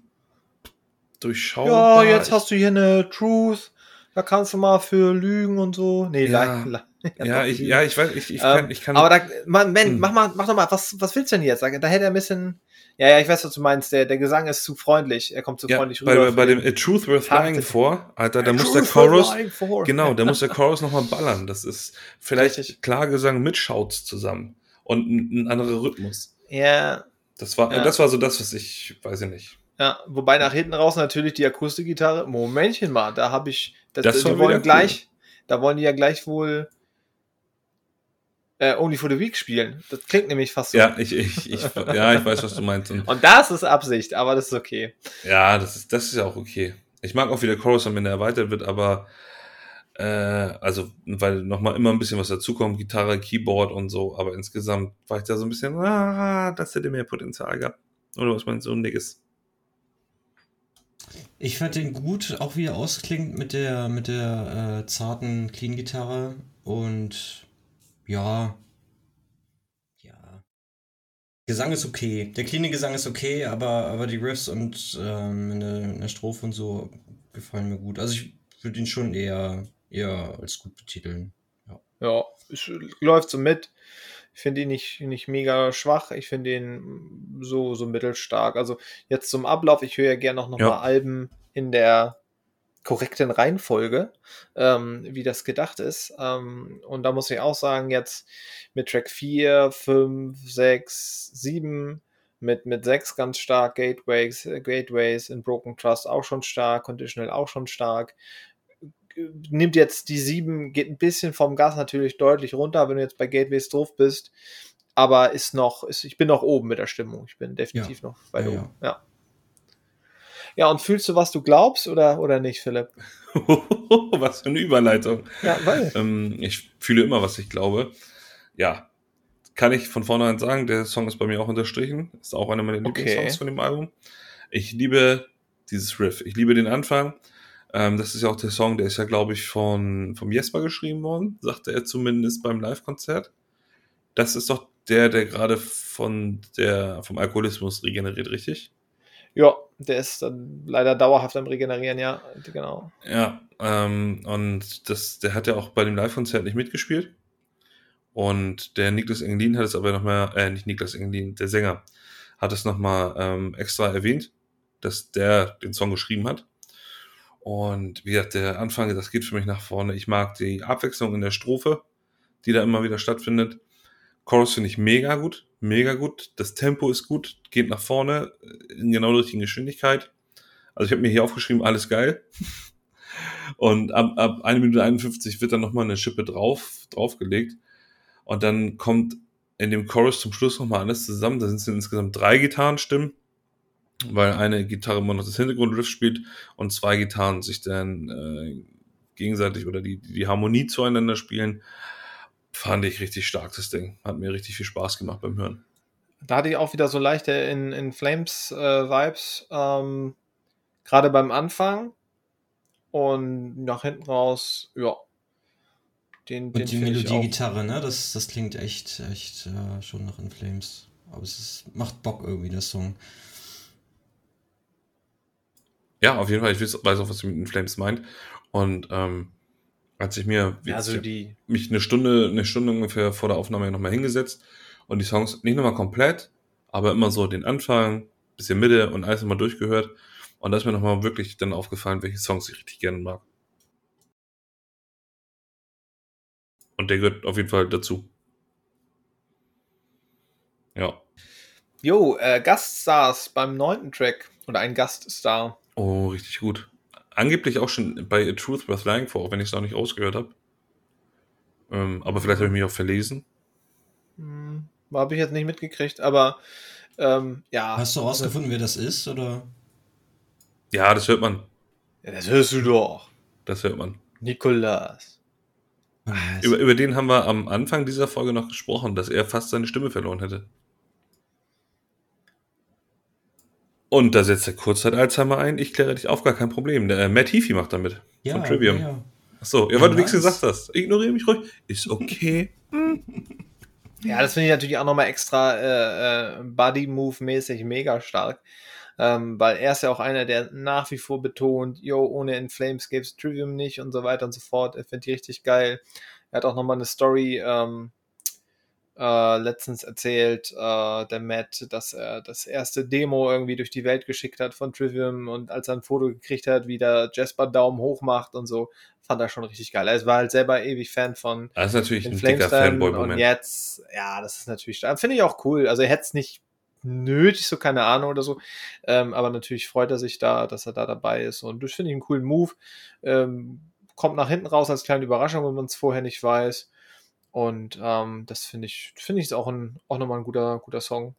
durchschaubar. jetzt hast du hier eine Truth. Da kannst du mal für Lügen und so. Nee, Ja. li- ja, doch, ich, ja, ich weiß, ich, ich, Ähm, kann, ich kann. aber da, man, man, Hm. mach mal, mach doch mal, was, was willst du denn jetzt? Da hätte er ein bisschen, ja, ja, ich weiß, was du meinst. Der, der Gesang ist zu freundlich. Er kommt zu ja, freundlich bei, rüber. bei dem A Truth Worth Lying vor, Alter, da muss der Chorus, for. genau, da muss der Chorus nochmal ballern. Das ist vielleicht Richtig. Klargesang mit Shouts zusammen und ein, ein anderer Rhythmus. Ja, Das war, Ja. das war so das, was ich, weiß ich nicht. ja, wobei nach hinten raus natürlich die Akustikgitarre. Momentchen mal, da habe ich, das, Das die wollen wieder gleich, da wollen die ja gleich wohl äh, Only for the Week spielen. Das klingt nämlich fast so. Ja, ich, ich, ich, ja, ich weiß, was du meinst. Und Und das ist Absicht, aber das ist okay. ja, das ist, das ist ja auch okay. Ich mag auch, wie der Chorus am Ende erweitert wird, aber äh, also, weil nochmal immer ein bisschen was dazukommt, Gitarre, Keyboard und so, aber insgesamt war ich da so ein bisschen, ah, das hätte mehr Potenzial gehabt. Oder was meinst du, Nigges? Ich fand den gut, auch wie er ausklingt mit der, mit der äh, zarten Clean-Gitarre. Und ja. Ja. Gesang ist okay. Der cleane Gesang ist okay, aber, aber die Riffs und ähm, in, der, in der Strophe und so gefallen mir gut. Also ich würde ihn schon eher, eher als gut betiteln. Ja, es läuft so mit. Ich finde ihn nicht, nicht mega schwach. Ich finde ihn so, so mittelstark. Also jetzt zum Ablauf. Ich höre ja gerne noch, noch Ja. mal Alben in der korrekten Reihenfolge, ähm, wie das gedacht ist. Ähm, und da muss ich auch sagen, jetzt mit Track 4, 5, 6, 7, mit, mit 6 ganz stark, Gateways, äh, Gateways in Broken Trust auch schon stark, Conditional auch schon stark. Nimmt jetzt die 7, geht ein bisschen vom Gas natürlich deutlich runter, wenn du jetzt bei Gateways drauf bist. Aber ist noch, ist, ich bin noch oben mit der Stimmung. Ich bin definitiv noch weit Ja, ja. oben. Ja. Ja, und fühlst du, was du glaubst oder, oder nicht, Philipp? was für eine Überleitung. Ja, weil. Ähm, ich fühle immer, was ich glaube. Ja, kann ich von vornherein sagen, der Song ist bei mir auch unterstrichen. Ist auch einer meiner Okay. Lieblingssongs von dem Album. Ich liebe dieses Riff. Ich liebe den Anfang. Ähm, das ist ja auch der Song, der ist ja, glaube ich, von, vom Jesper geschrieben worden, sagte er zumindest beim Live-Konzert. Das ist doch der, der gerade von der, vom Alkoholismus regeneriert, richtig? Ja, der ist dann leider dauerhaft am Regenerieren, ja, genau. Ja, ähm, und das, der hat ja auch bei dem Live-Konzert nicht mitgespielt. Und der Niklas Engelin hat es aber nochmal, äh, nicht Niklas Engelin, der Sänger, hat es nochmal ähm, extra erwähnt, dass der den Song geschrieben hat. Und wie gesagt, der Anfang, das geht für mich nach vorne. Ich mag die Abwechslung in der Strophe, die da immer wieder stattfindet. Chorus finde ich mega gut, mega gut. Das Tempo ist gut, geht nach vorne in genau der richtigen Geschwindigkeit. Also ich habe mir hier aufgeschrieben, alles geil. Und ab, ab 1 Minute 51 wird dann nochmal eine Schippe drauf, draufgelegt. Und dann kommt in dem Chorus zum Schluss nochmal alles zusammen. Da sind es insgesamt drei Gitarrenstimmen, weil eine Gitarre immer noch das Hintergrundriff spielt und zwei Gitarren sich dann äh, gegenseitig oder die, die Harmonie zueinander spielen. Fand ich richtig stark, das Ding. Hat mir richtig viel Spaß gemacht beim Hören. Da hatte ich auch wieder so leichte in, in Flames-Vibes, ähm, gerade beim Anfang und nach hinten raus, ja. Den, den Und die Melodie-Gitarre, ne? Das, das klingt echt, echt äh, schon nach In Flames. Aber es ist, macht Bock irgendwie, der Song. Ja, auf jeden Fall. Ich weiß auch, was du mit den Flames meint. Und ähm, als ich mir Ja, also die, mich eine Stunde, eine Stunde ungefähr vor der Aufnahme nochmal hingesetzt und die Songs nicht nochmal komplett, aber immer so den Anfang, bisschen Mitte und alles nochmal durchgehört. Und da ist mir nochmal wirklich dann aufgefallen, welche Songs ich richtig gerne mag. Und der gehört auf jeden Fall dazu. Ja. Jo, äh, Gaststars beim neunten Track oder ein Gaststar. Oh, richtig gut. Angeblich auch schon bei A Truth Worth Lying vor, auch wenn ich es noch nicht ausgehört habe. Ähm, aber vielleicht habe ich mich auch verlesen. Hm, habe ich jetzt nicht mitgekriegt, aber ähm, ja. Hast du rausgefunden, wer das ist? Oder? Ja, das hört man. Ja, das hörst du doch. Das hört man. Nikolas. Über, über den haben wir am Anfang dieser Folge noch gesprochen, dass er fast seine Stimme verloren hätte. Und da setzt der Kurzzeit-Alzheimer ein. Ich kläre dich auf, gar kein Problem. Der äh, Matt Heafy macht damit. ja, von Trivium. Ja, ja. Achso, ja, weil du nichts gesagt hast. Ignoriere mich ruhig. Ist okay. Ja, das finde ich natürlich auch nochmal extra äh, äh, Body-Move-mäßig mega stark. Ähm, weil er ist ja auch einer, der nach wie vor betont, yo, ohne In Flames gäbe es Trivium nicht und so weiter und so fort. Er findet die richtig geil. Er hat auch nochmal eine Story ähm, äh, letztens erzählt, äh, der Matt, dass er das erste Demo irgendwie durch die Welt geschickt hat von Trivium und als er ein Foto gekriegt hat, wie der Jasper Daumen hoch macht und so, fand er schon richtig geil. Er war halt selber ewig Fan von Das ist natürlich in ein dicker dann und Fanboy-Moment. jetzt, ja, das ist natürlich, finde ich auch cool. Also er hätte es nicht nötig, so keine Ahnung oder so, ähm, aber natürlich freut er sich da, dass er da dabei ist und das finde ich einen coolen Move. Ähm, kommt nach hinten raus als kleine Überraschung, wenn man es vorher nicht weiß. Und ähm, das finde ich, finde ich ist auch, ein, auch nochmal ein guter, guter Song.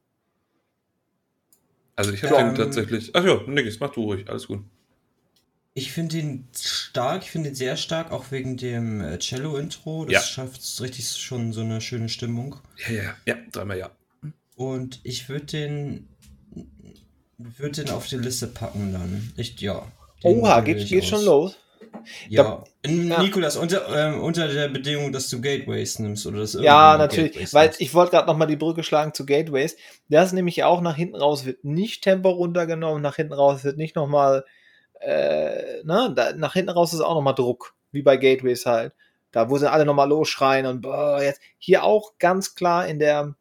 Also ich habe Ja, den ähm, tatsächlich. Ach ja, nix, mach du ruhig, alles gut. Ich finde ihn stark, ich finde ihn sehr stark, auch wegen dem äh, Cello-Intro. Das Ja. schafft richtig schon so eine schöne Stimmung. Ja, ja, ja, dreimal ja. Und ich würde den, würde den auf die Liste packen dann. Ich, ja. Oha, geht, geht aus. schon los. Ja. N- Ja. Nikolas, unter, ähm, unter der Bedingung, dass du Gateways nimmst oder das Ja, natürlich. Gateways Weil nimmst. ich wollte gerade nochmal die Brücke schlagen zu Gateways. Das ist nämlich auch nach hinten raus, wird nicht Tempo runtergenommen, nach hinten raus wird nicht nochmal, äh, ne, da, nach hinten raus ist auch nochmal Druck, wie bei Gateways halt. Da, wo sie alle nochmal losschreien und boah, jetzt hier auch ganz klar in der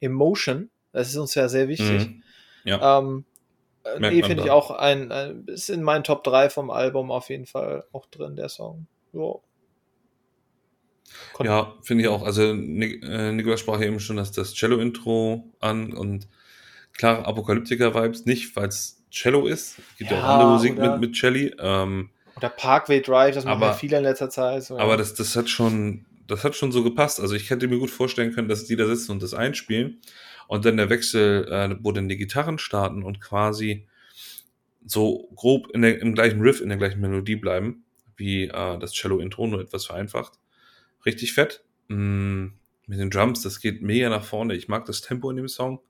Emotion. Das ist uns ja sehr wichtig. Mhm. Ja. Ähm, äh, Merkt nee, finde ich auch ein, ein, ist in meinen Top 3 vom Album auf jeden Fall auch drin, der Song. Ja. Kon- Ja, finde ich auch. Also Nik äh, Nikolas sprach ja eben schon das, das Cello-Intro an und klare Apokalyptiker-Vibes, nicht weil es Cello ist. Es gibt ja, Ja, auch andere Musik oder- mit, mit Celli. Ähm, Oder Parkway Drive, das machen Aber- ja viele in letzter Zeit. So, aber ja. das, das hat schon, das hat schon so gepasst. Also ich hätte mir gut vorstellen können, dass die da sitzen und das einspielen und dann der Wechsel, äh, wo dann die Gitarren starten und quasi so grob in der, im gleichen Riff, in der gleichen Melodie bleiben, wie äh, das Cello-Intro, nur etwas vereinfacht. Richtig fett. Mm, mit den Drums, das geht mega nach vorne. Ich mag das Tempo in dem Song.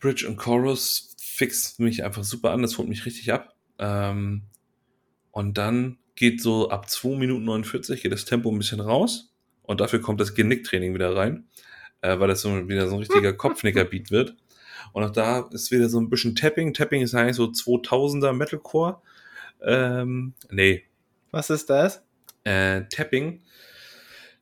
Bridge und Chorus fixt mich einfach super an, das holt mich richtig ab. Ähm, und dann geht so ab 2 Minuten 49 geht das Tempo ein bisschen raus und dafür kommt das Genicktraining wieder rein, äh, weil das so wieder so ein richtiger Kopfnicker-Beat wird. Und auch da ist wieder so ein bisschen Tapping. Tapping ist eigentlich so 2000er Metalcore. Ähm, nee, Was ist das? äh, Tapping.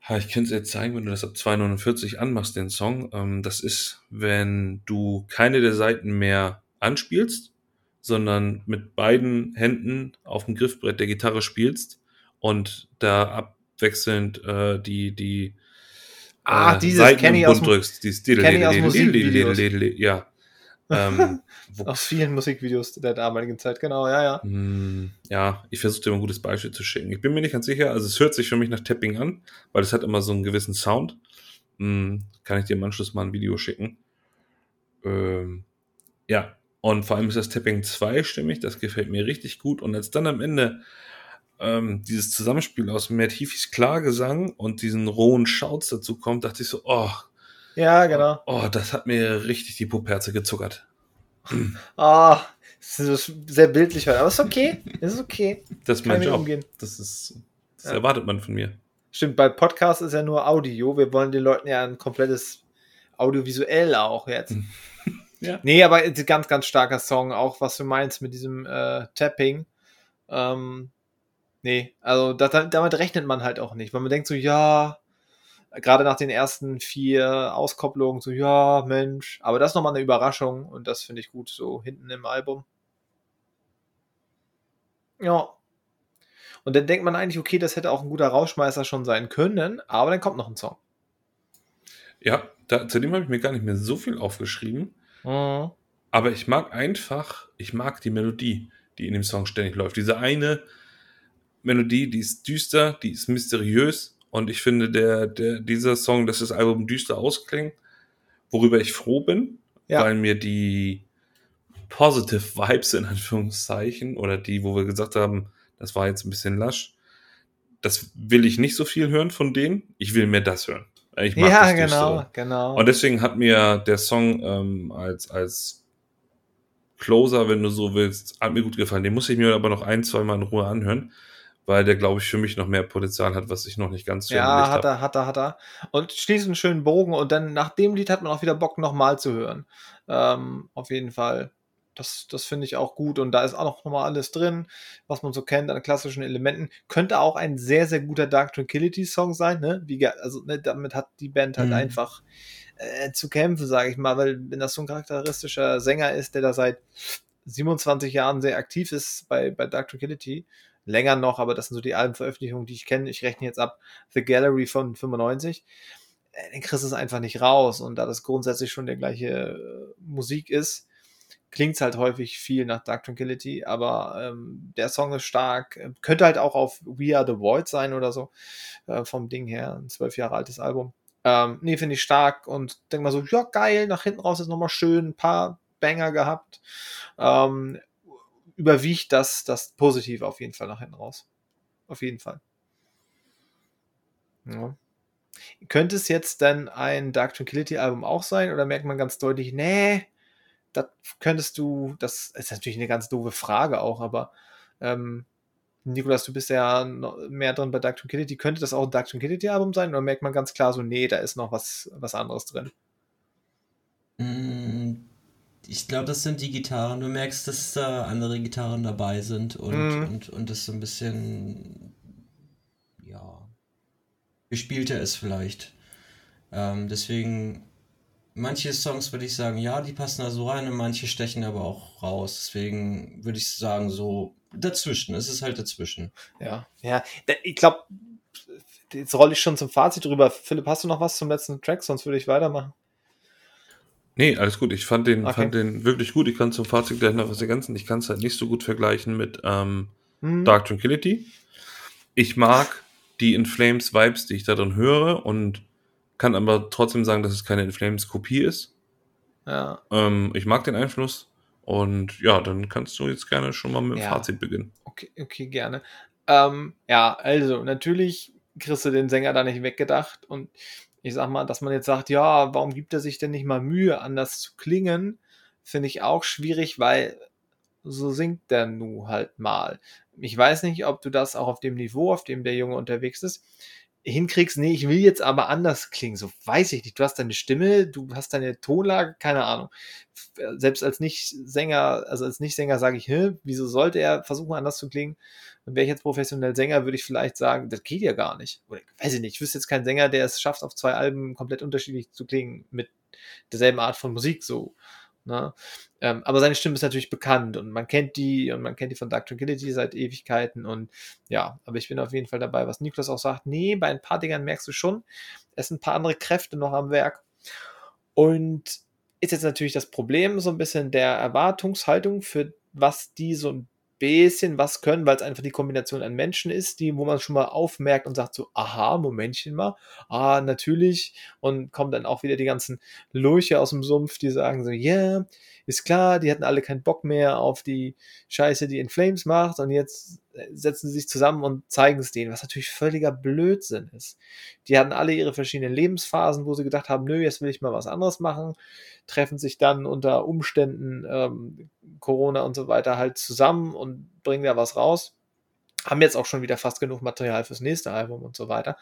Ha, Ich könnte es jetzt zeigen, wenn du das ab 2,49 anmachst, den Song. Ähm, das ist, wenn du keine der Seiten mehr anspielst, sondern mit beiden Händen auf dem Griffbrett der Gitarre spielst und da abwechselnd äh, die, die Ah, äh, dieses Seiten kenn im ich aus drückst. Dieses kenn ich aus Musikvideos. Ja. Ähm, wo Aus vielen Musikvideos der damaligen Zeit, genau, ja, ja. hm, Ja, ich versuche dir mal ein gutes Beispiel zu schicken. Ich bin mir nicht ganz sicher, also es hört sich für mich nach Tapping an, weil es hat immer so einen gewissen Sound. Hm, kann ich dir im Anschluss mal ein Video schicken. Ähm, ja, und vor allem ist das Tapping zweistimmig, das gefällt mir richtig gut. Und als dann am Ende ähm, dieses Zusammenspiel aus Matt Heafys Klargesang und diesen rohen Shouts dazu kommt, dachte ich so, oh, Ja, genau. oh, das hat mir richtig die Puperze gezuckert. Ah, das ist sehr bildlich, heute, aber ist okay. Ist okay. Das ist Kann mein mit Job. umgehen. Das ist, das Ja. erwartet man von mir. Stimmt, bei Podcast ist ja nur Audio. Wir wollen den Leuten ja ein komplettes Audiovisuell auch jetzt. Ja. Nee, aber ein ganz, ganz starker Song, auch was du meinst mit diesem äh, Tapping. Ähm, nee, also da, da- damit rechnet man halt auch nicht, weil man denkt so, ja, gerade nach den ersten vier Auskopplungen, so, ja, Mensch, aber das ist nochmal eine Überraschung und das finde ich gut, so hinten im Album. Ja. Und dann denkt man eigentlich, okay, das hätte auch ein guter Rauschmeißer schon sein können, aber dann kommt noch ein Song. Ja, da, zu dem habe ich mir gar nicht mehr so viel aufgeschrieben. Mhm. Aber ich mag einfach, ich mag die Melodie, die in dem Song ständig läuft. Diese eine Melodie, die ist düster, die ist mysteriös. Und ich finde, der, der, dieser Song, dass das Album düster ausklingt, worüber ich froh bin, Ja. weil mir die positive Vibes in Anführungszeichen oder die, wo wir gesagt haben, das war jetzt ein bisschen lasch, das will ich nicht so viel hören von denen. Ich will mehr das hören. Ich mag Ja, das genau, Düstere. genau. Und deswegen hat mir der Song ähm, als, als Closer, wenn du so willst, hat mir gut gefallen. Den muss ich mir aber noch ein, zwei Mal in Ruhe anhören, weil der, glaube ich, für mich noch mehr Potenzial hat, was ich noch nicht ganz so Ja, hat er, hat er, hat er. Und schließt einen schönen Bogen und dann nach dem Lied hat man auch wieder Bock, nochmal zu hören. Ähm, auf jeden Fall. Das, das finde ich auch gut und da ist auch noch mal alles drin, was man so kennt an klassischen Elementen. Könnte auch ein sehr, sehr guter Dark Tranquility Song sein, ne? Wie, also, ne, damit hat die Band halt Mhm. einfach äh, zu kämpfen, sage ich mal, weil wenn das so ein charakteristischer Sänger ist, der da seit 27 Jahren sehr aktiv ist bei, bei Dark Tranquility, länger noch, aber das sind so die Albenveröffentlichungen, die ich kenne. Ich rechne jetzt ab The Gallery von 95. Äh, Den kriegst du es einfach nicht raus. Und da das grundsätzlich schon der gleiche äh, Musik ist, klingt es halt häufig viel nach Dark Tranquility, aber ähm, der Song ist stark. Äh, Könnte halt auch auf We Are the Void sein oder so, äh, vom Ding her. Ein zwölf Jahre altes Album. Ähm, nee, finde ich stark und denk mal so, ja, geil, nach hinten raus ist nochmal schön, ein paar Banger gehabt. Ähm, überwiegt das, das Positive auf jeden Fall nach hinten raus. Auf jeden Fall. Ja. Könnte es jetzt dann ein Dark Tranquility Album auch sein oder merkt man ganz deutlich, nee, das könntest du, das ist natürlich eine ganz doofe Frage auch, aber ähm, Nikolas, du bist ja mehr drin bei Dark Tranquility. Könnte das auch ein Dark Tranquility Album sein oder merkt man ganz klar so, nee, da ist noch was, was anderes drin? Mm, Ich glaube, das sind die Gitarren. Du merkst, dass da andere Gitarren dabei sind und, Mhm. und, und das so ein bisschen, ja, gespielt er ist vielleicht. Ähm, deswegen, manche Songs würde ich sagen, ja, die passen da so rein und manche stechen aber auch raus. Deswegen würde ich sagen, so dazwischen. Es ist halt dazwischen. Ja, ja. Ich glaube, jetzt rolle ich schon zum Fazit drüber. Philipp, hast du noch was zum letzten Track? Sonst würde ich weitermachen. Nee, alles gut. Ich fand den, okay. fand den wirklich gut. Ich kann zum Fazit gleich noch was ergänzen. Ich kann es halt nicht so gut vergleichen mit ähm, hm. Dark Tranquility. Ich mag die In Flames Vibes, die ich da drin höre und kann aber trotzdem sagen, dass es keine In Flames Kopie ist. Ja. Ähm, ich mag den Einfluss und ja, dann kannst du jetzt gerne schon mal mit dem ja. Fazit beginnen. Okay, okay, gerne. Ähm, ja, also natürlich kriegst du den Sänger da nicht weggedacht und ich sag mal, dass man jetzt sagt, ja, warum gibt er sich denn nicht mal Mühe, anders zu klingen, finde ich auch schwierig, weil so singt der nu halt mal. Ich weiß nicht, ob du das auch auf dem Niveau, auf dem der Junge unterwegs ist, hinkriegst, nee, ich will jetzt aber anders klingen. So weiß ich nicht. Du hast deine Stimme, du hast deine Tonlage, keine Ahnung. Selbst als Nicht-Sänger, also als Nicht-Sänger sage ich, Hä, wieso sollte er versuchen, anders zu klingen? Und wäre ich jetzt professionell Sänger, würde ich vielleicht sagen, das geht ja gar nicht. Oder weiß ich nicht. Ich wüsste jetzt keinen Sänger, der es schafft, auf zwei Alben komplett unterschiedlich zu klingen mit derselben Art von Musik. So. Ne? Ähm, aber seine Stimme ist natürlich bekannt und man kennt die und man kennt die von Dark Tranquility seit Ewigkeiten und ja, aber ich bin auf jeden Fall dabei, was Niklas auch sagt. Nee, bei ein paar Dingern merkst du schon, es sind ein paar andere Kräfte noch am Werk. Und ist jetzt natürlich das Problem so ein bisschen der Erwartungshaltung, für was die so ein bisschen was können, weil es einfach die Kombination an Menschen ist, die, wo man schon mal aufmerkt und sagt so, aha, Momentchen mal, ah, natürlich, und kommen dann auch wieder die ganzen Lurche aus dem Sumpf, die sagen so, ja, yeah, ist klar, die hatten alle keinen Bock mehr auf die Scheiße, die In Flames macht, und jetzt setzen sie sich zusammen und zeigen es denen, was natürlich völliger Blödsinn ist. Die hatten alle ihre verschiedenen Lebensphasen, wo sie gedacht haben, nö, jetzt will ich mal was anderes machen, treffen sich dann unter Umständen ähm, Corona und so weiter halt zusammen und bringen da was raus haben jetzt auch schon wieder fast genug Material fürs nächste Album und so weiter.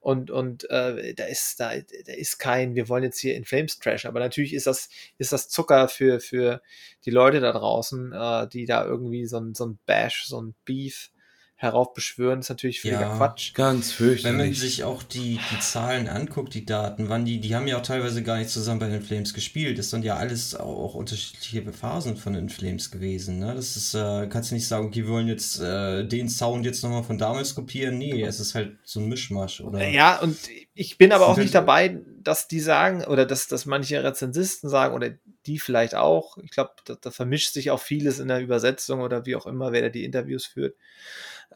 Und, und äh, da ist, da, da ist kein, wir wollen jetzt hier in Flames Trash, aber natürlich ist das, ist das Zucker für, für die Leute da draußen, äh, die da irgendwie so ein, so ein Bash, so ein Beef heraufbeschwören, ist natürlich völliger ja, Quatsch. Ganz fürchterlich. Wenn man sich auch die, die Zahlen anguckt, die Daten, wann die, die haben ja auch teilweise gar nicht zusammen bei den Flames gespielt. Das sind ja alles auch unterschiedliche Phasen von den Flames gewesen. Ne? Das ist, äh, kannst du nicht sagen, okay, wir wollen jetzt äh, den Sound jetzt nochmal von damals kopieren. Nee, es ist halt so ein Mischmasch, oder? Ja, und ich bin aber auch nicht dabei, dass die sagen, oder dass, dass manche Rezensisten sagen, oder die vielleicht auch, ich glaube, da, da vermischt sich auch vieles in der Übersetzung oder wie auch immer, wer da die Interviews führt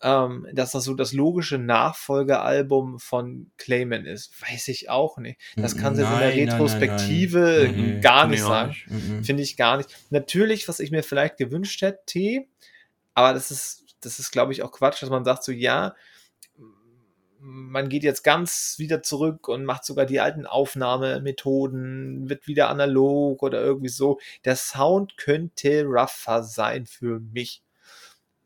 ähm, dass das so das logische Nachfolgealbum von Clayman ist. Weiß ich auch nicht. Das kann sie in der Retrospektive nein, nein, nein. gar nicht sagen. Finde ich gar nicht. Natürlich, was ich mir vielleicht gewünscht hätte, aber das ist, das ist, glaube ich, auch Quatsch, dass man sagt so, ja, man geht jetzt ganz wieder zurück und macht sogar die alten Aufnahmemethoden, wird wieder analog oder irgendwie so. Der Sound könnte rougher sein für mich.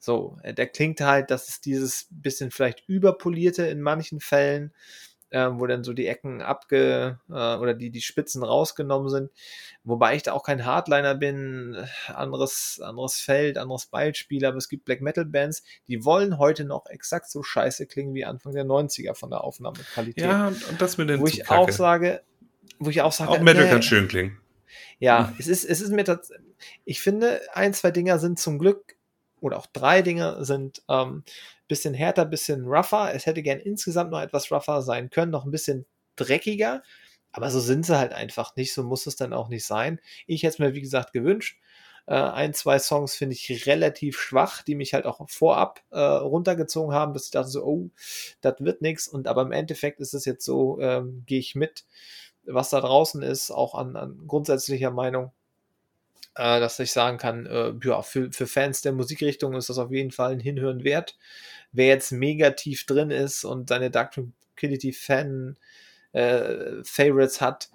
So, äh, der klingt halt, das ist dieses bisschen vielleicht überpolierte in manchen Fällen, äh, wo dann so die Ecken abge äh, oder die, die Spitzen rausgenommen sind. Wobei ich da auch kein Hardliner bin, anderes, anderes Feld, anderes Beispiel, aber es gibt Black Metal Bands, die wollen heute noch exakt so scheiße klingen wie Anfang der 90er von der Aufnahmequalität. Ja, und das mit den Wo ich auch sage, wo ich auch sage, auch Metal äh, kann schön klingen. Ja, es ist, es ist mir tatsächlich, ich finde, ein, zwei Dinger sind zum Glück oder auch drei Dinge sind ähm, bisschen härter, bisschen rougher. Es hätte gern insgesamt noch etwas rougher sein können, noch ein bisschen dreckiger. Aber so sind sie halt einfach nicht. So muss es dann auch nicht sein. Ich hätte es mir, wie gesagt, gewünscht. Äh, ein, zwei Songs finde ich relativ schwach, die mich halt auch vorab äh, runtergezogen haben, dass ich dachte so, oh, das wird nichts. Und aber im Endeffekt ist es jetzt so, ähm, gehe ich mit, was da draußen ist, auch an, an grundsätzlicher Meinung äh, dass ich sagen kann, äh, ja, für, für Fans der Musikrichtung ist das auf jeden Fall ein Hinhören wert. Wer jetzt mega tief drin ist und seine Dark Tranquility Fan äh, Favorites hat,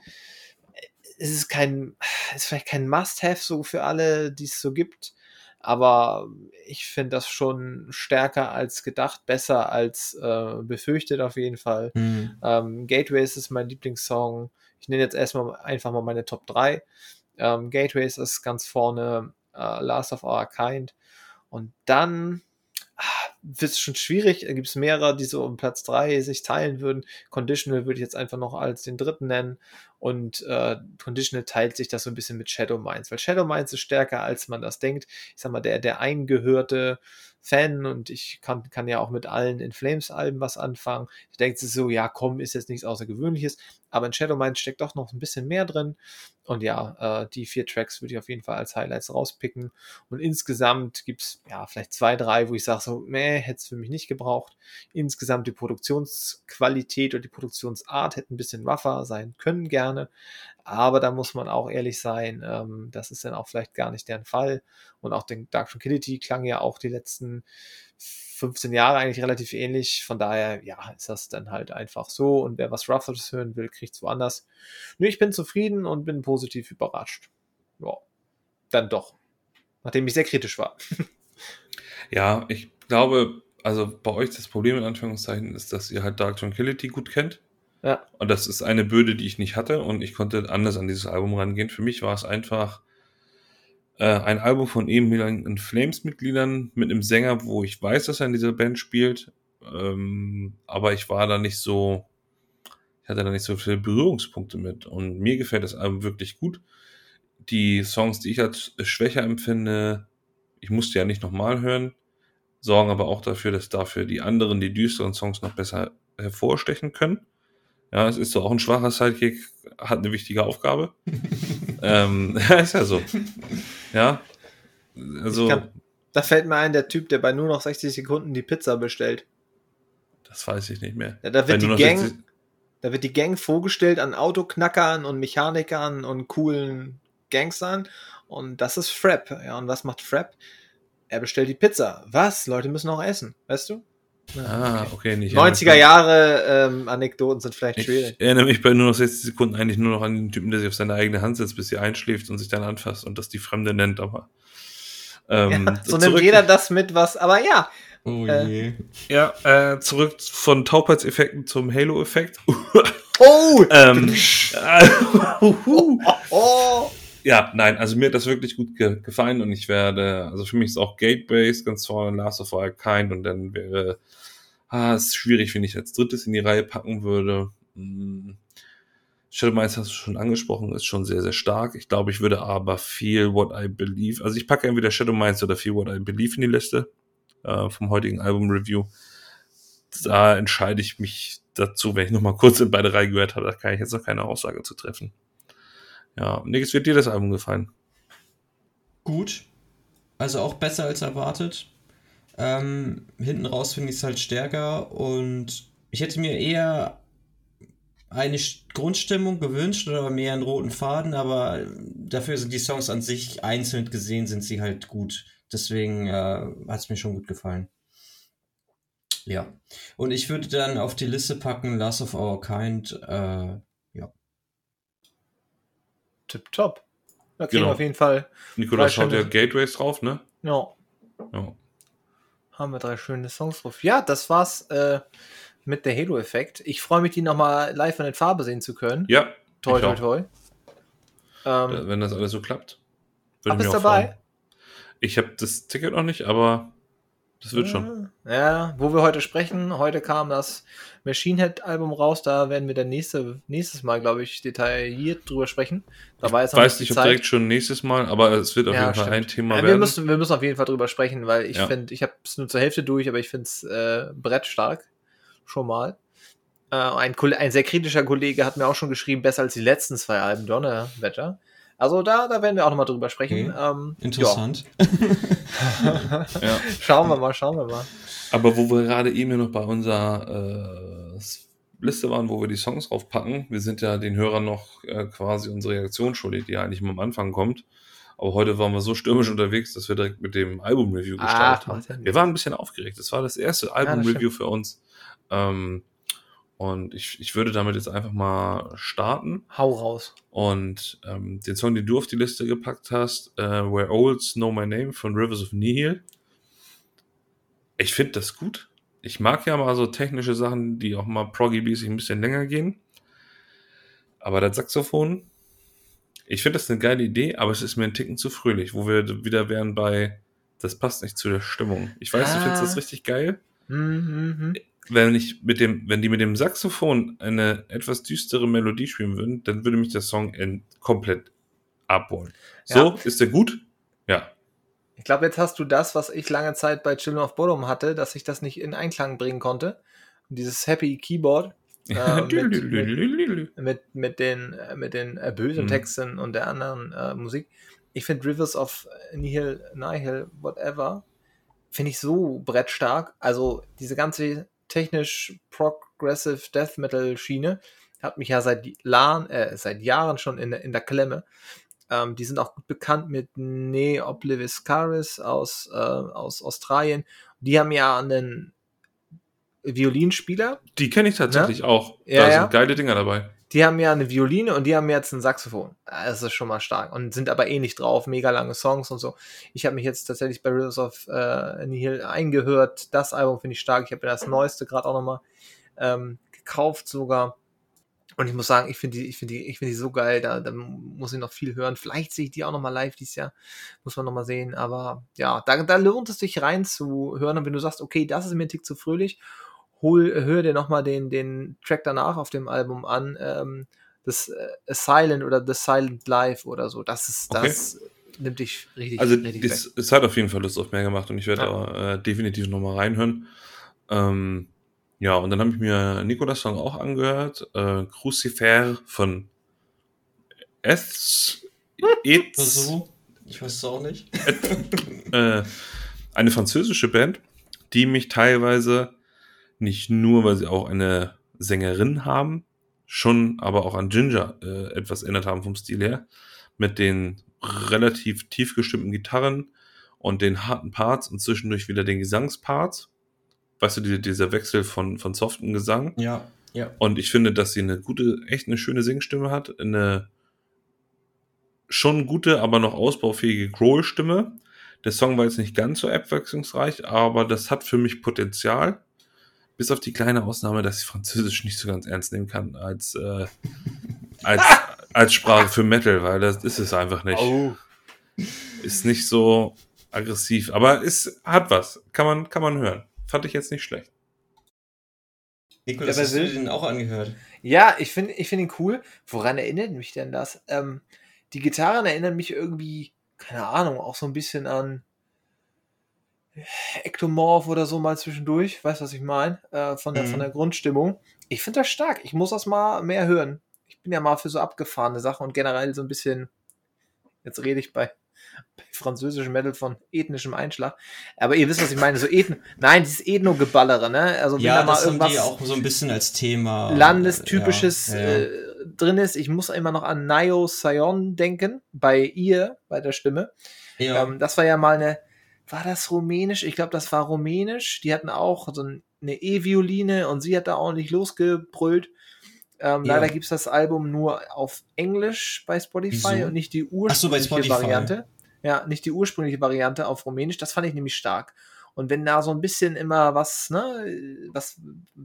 ist es kein, ist vielleicht kein Must-Have so für alle, die es so gibt. Aber ich finde das schon stärker als gedacht, besser als äh, befürchtet auf jeden Fall. Mhm. Ähm, Gateways ist mein Lieblingssong. Ich nenne jetzt erstmal einfach mal meine Top 3. Ähm, Gateways ist ganz vorne, äh, Last of Our Kind. Und dann wird es schon schwierig. Da gibt es mehrere, die so um Platz drei sich teilen würden. Conditional würde ich jetzt einfach noch als den dritten nennen. Und äh, Conditional teilt sich das so ein bisschen mit Shadow Minds, weil Shadow Minds ist stärker, als man das denkt. Ich sag mal, der, der eingehörte Fan und ich kann, kann ja auch mit allen In Flames Alben was anfangen. Ich denke so, ja, komm, ist jetzt nichts Außergewöhnliches, aber in Shadow Minds steckt doch noch ein bisschen mehr drin. Und ja, äh, die vier Tracks würde ich auf jeden Fall als Highlights rauspicken. Und insgesamt gibt es ja vielleicht zwei, drei, wo ich sage so, meh, hätte es für mich nicht gebraucht. Insgesamt die Produktionsqualität und die Produktionsart hätte ein bisschen rougher sein können, gerne. Aber da muss man auch ehrlich sein, ähm, das ist dann auch vielleicht gar nicht deren Fall. Und auch den Dark Tranquility klang ja auch die letzten 15 Jahre eigentlich relativ ähnlich. Von daher, ja, ist das dann halt einfach so. Und wer was Roughes hören will, kriegt es woanders. Nö, ich bin zufrieden und bin positiv überrascht. Ja, dann doch. Nachdem ich sehr kritisch war. ja, ich glaube, also bei euch das Problem in Anführungszeichen ist, dass ihr halt Dark Tranquility gut kennt. Ja. Und das ist eine Bürde, die ich nicht hatte und ich konnte anders an dieses Album rangehen. Für mich war es einfach äh, ein Album von ehemaligen Flames-Mitgliedern mit einem Sänger, wo ich weiß, dass er in dieser Band spielt. Ähm, aber ich war da nicht so, ich hatte da nicht so viele Berührungspunkte mit. Und mir gefällt das Album wirklich gut. Die Songs, die ich als schwächer empfinde, ich musste ja nicht nochmal hören, sorgen aber auch dafür, dass dafür die anderen, die düsteren Songs noch besser hervorstechen können. Ja, es ist so auch ein schwacher Sidekick, hat eine wichtige Aufgabe. ähm, ist ja so. Ja. Also. Kann, da fällt mir ein, der Typ, der bei nur noch 60 Sekunden die Pizza bestellt. Das weiß ich nicht mehr. Ja, da wird die Gang, da wird die Gang vorgestellt an Autoknackern und Mechanikern und coolen Gangstern. Und das ist Frap. Ja, und was macht Frap? Er bestellt die Pizza. Was? Leute müssen auch essen. Weißt du? Ah, okay, nicht. 90er Jahre ähm, Anekdoten sind vielleicht schwierig. Ich erinnere mich bei nur noch 60 Sekunden eigentlich nur noch an den Typen, der sich auf seine eigene Hand setzt, bis sie einschläft und sich dann anfasst und das die Fremde nennt, aber. Ähm, ja, so nimmt jeder das mit, was, aber ja. Oh äh, je. Ja, äh, zurück von Taubheitseffekten zum Halo-Effekt. oh! ähm, oh, oh, oh. Ja, nein, also mir hat das wirklich gut ge gefallen und ich werde, also für mich ist auch Gateways ganz vorne, Last of All Kind und dann wäre ah, ist schwierig, wenn ich als drittes in die Reihe packen würde. Hm. Shadow Minds hast du schon angesprochen, ist schon sehr, sehr stark. Ich glaube, ich würde aber viel What I Believe, also ich packe entweder Shadow Minds oder viel What I Believe in die Liste äh, vom heutigen Album-Review. Da entscheide ich mich dazu, wenn ich nochmal kurz in beide Reihen gehört habe, da kann ich jetzt noch keine Aussage zu treffen. Ja, Nix, wird dir das Album gefallen? Gut. Also auch besser als erwartet. Ähm, hinten raus finde ich es halt stärker und ich hätte mir eher eine Grundstimmung gewünscht oder mehr einen roten Faden, aber dafür sind die Songs an sich einzeln gesehen, sind sie halt gut. Deswegen äh, hat es mir schon gut gefallen. Ja. Und ich würde dann auf die Liste packen Last of Our Kind. Äh. Tipptopp. Da kriegen genau. wir auf jeden Fall. Nikolas schaut ja Gateways drauf, ne? Ja. ja haben wir drei schöne Songs drauf. Ja, das war's äh, mit der Halo-Effekt. Ich freue mich, die nochmal live in der Farbe sehen zu können. Ja. Toi, toi, toi. Ähm, Wenn das alles so klappt. Würde bist dabei? Freuen. Ich habe das Ticket noch nicht, aber das wird schon. Ja, wo wir heute sprechen, heute kam das Machine Head Album raus, da werden wir dann nächste, nächstes Mal, glaube ich, detailliert drüber sprechen. Da ich weiß nicht, ob direkt schon nächstes Mal, aber es wird auf ja, jeden Fall ein Thema ja, werden. Wir müssen, wir müssen auf jeden Fall drüber sprechen, weil ich ja. finde, ich habe es nur zur Hälfte durch, aber ich finde es äh, brettstark. Schon mal. Äh, ein, ein sehr kritischer Kollege hat mir auch schon geschrieben, besser als die letzten zwei Alben, Donnerwetter. Also da, da werden wir auch nochmal drüber sprechen. Okay. Ähm, Interessant. Ja. ja. Schauen wir mal, schauen wir mal. Aber wo wir gerade eben noch bei unserer äh, Liste waren, wo wir die Songs draufpacken, wir sind ja den Hörern noch äh, quasi unsere Reaktion schuldig, die ja eigentlich immer am Anfang kommt. Aber heute waren wir so stürmisch unterwegs, dass wir direkt mit dem Album-Review gestartet ah, haben. Wir waren ein bisschen aufgeregt. Das war das erste Album-Review ja, für uns. Ähm, und ich, ich würde damit jetzt einfach mal starten. Hau raus. Und ähm, den Song, den du auf die Liste gepackt hast, äh, Where Olds Know My Name von Rivers of Nihil. Ich finde das gut. Ich mag ja mal so technische Sachen, die auch mal proggy-mäßig ein bisschen länger gehen. Aber das Saxophon, ich finde das eine geile Idee, aber es ist mir ein Ticken zu fröhlich, wo wir wieder wären bei das passt nicht zu der Stimmung. Ich weiß, du findest Ah. das richtig geil. Mhm. Wenn ich mit dem, wenn die mit dem Saxophon eine etwas düstere Melodie spielen würden, dann würde mich der Song komplett abholen. So, Ja. ist der gut? Ja. Ich glaube, jetzt hast du das, was ich lange Zeit bei Children of Bodom hatte, dass ich das nicht in Einklang bringen konnte. Und dieses Happy Keyboard äh, mit, mit, mit, mit den, äh, mit den äh, bösen Mhm. Texten und der anderen äh, Musik. Ich finde Rivers of Nihil, Nihil, whatever, finde ich so brettstark. Also diese ganze technisch progressive Death Metal Schiene hat mich ja seit, Lan, äh, seit Jahren schon in, der- in der Klemme. Ähm, die sind auch gut bekannt mit Ne Obliviscaris aus, äh, aus Australien. Die haben ja einen Violinspieler Die kenne ich tatsächlich auch. Ja, da ja. sind geile Dinger dabei. Die haben ja eine Violine und die haben jetzt ein Saxophon. Das ist schon mal stark. Und sind aber eh nicht drauf, mega lange Songs und so. Ich habe mich jetzt tatsächlich bei Rivers of äh, Nihil eingehört. Das Album finde ich stark. Ich habe mir das neueste gerade auch nochmal ähm, gekauft sogar. Und ich muss sagen, ich finde die, ich finde die, ich finde die so geil. Da, da muss ich noch viel hören. Vielleicht sehe ich die auch nochmal live dieses Jahr. Muss man nochmal sehen. Aber ja, da, da lohnt es sich reinzuhören. Und wenn du sagst, okay, das ist mir ein Tick zu fröhlich, hol, hör dir nochmal den, den Track danach auf dem Album an. Ähm, das äh, A Silent oder The Silent Life oder so. Das ist, Okay. das nimmt dich richtig, Also richtig es, es hat auf jeden Fall Lust auf mehr gemacht und ich werde Ja. da äh, definitiv nochmal reinhören. Ähm, ja, und dann habe ich mir Nikolas Song auch angehört. Äh, Crucifer von Es. Etz, So, ich weiß es auch nicht. äh, eine französische Band, die mich teilweise nicht nur, weil sie auch eine Sängerin haben, schon aber auch an Ginger äh, etwas erinnert haben vom Stil her. Mit den relativ tief gestimmten Gitarren und den harten Parts und zwischendurch wieder den Gesangsparts. Weißt du, die, dieser Wechsel von, von soften Gesang. Ja, ja. Und ich finde, dass sie eine gute, echt eine schöne Singstimme hat. Eine schon gute, aber noch ausbaufähige Growl-Stimme. Der Song war jetzt nicht ganz so abwechslungsreich, aber das hat für mich Potenzial. Bis auf die kleine Ausnahme, dass ich Französisch nicht so ganz ernst nehmen kann als, äh, als, als Sprache für Metal, weil das ist es einfach nicht. Oh. Ist nicht so aggressiv, aber es hat was. Kann man, kann man hören. Fand ich jetzt nicht schlecht. Wer hast du den auch angehört? Ja, ich finde ich find ihn cool. Woran erinnert mich denn das? Ähm, die Gitarren erinnern mich irgendwie, keine Ahnung, auch so ein bisschen an Ectomorph oder so mal zwischendurch. Weißt du, was ich meine? Äh, von, der, Mhm. von der Grundstimmung. Ich finde das stark. Ich muss das mal mehr hören. Ich bin ja mal für so abgefahrene Sachen und generell so ein bisschen. Jetzt rede ich bei, bei französischem Metal von ethnischem Einschlag. Aber ihr wisst, was ich meine. So Ethno. Nein, dieses Ethno-Geballere, ne? Also wenn Ja, da mal das irgendwas die auch so ein bisschen als Thema. landestypisches Ja, ja. Äh, drin ist. Ich muss immer noch an Nayo Sayon denken, bei ihr, bei der Stimme. ja. Ähm, das war ja mal eine, war das rumänisch? Ich glaube, das war rumänisch. Die hatten auch so ein- eine E-Violine und sie hat da ordentlich losgebrüllt. Ähm, Ja. Leider gibt's das Album nur auf Englisch bei Spotify Wieso? und nicht die so, ursprüngliche Spotify. Variante. Ja, nicht die ursprüngliche Variante auf Rumänisch. Das fand ich nämlich stark. Und wenn da so ein bisschen immer was, ne, was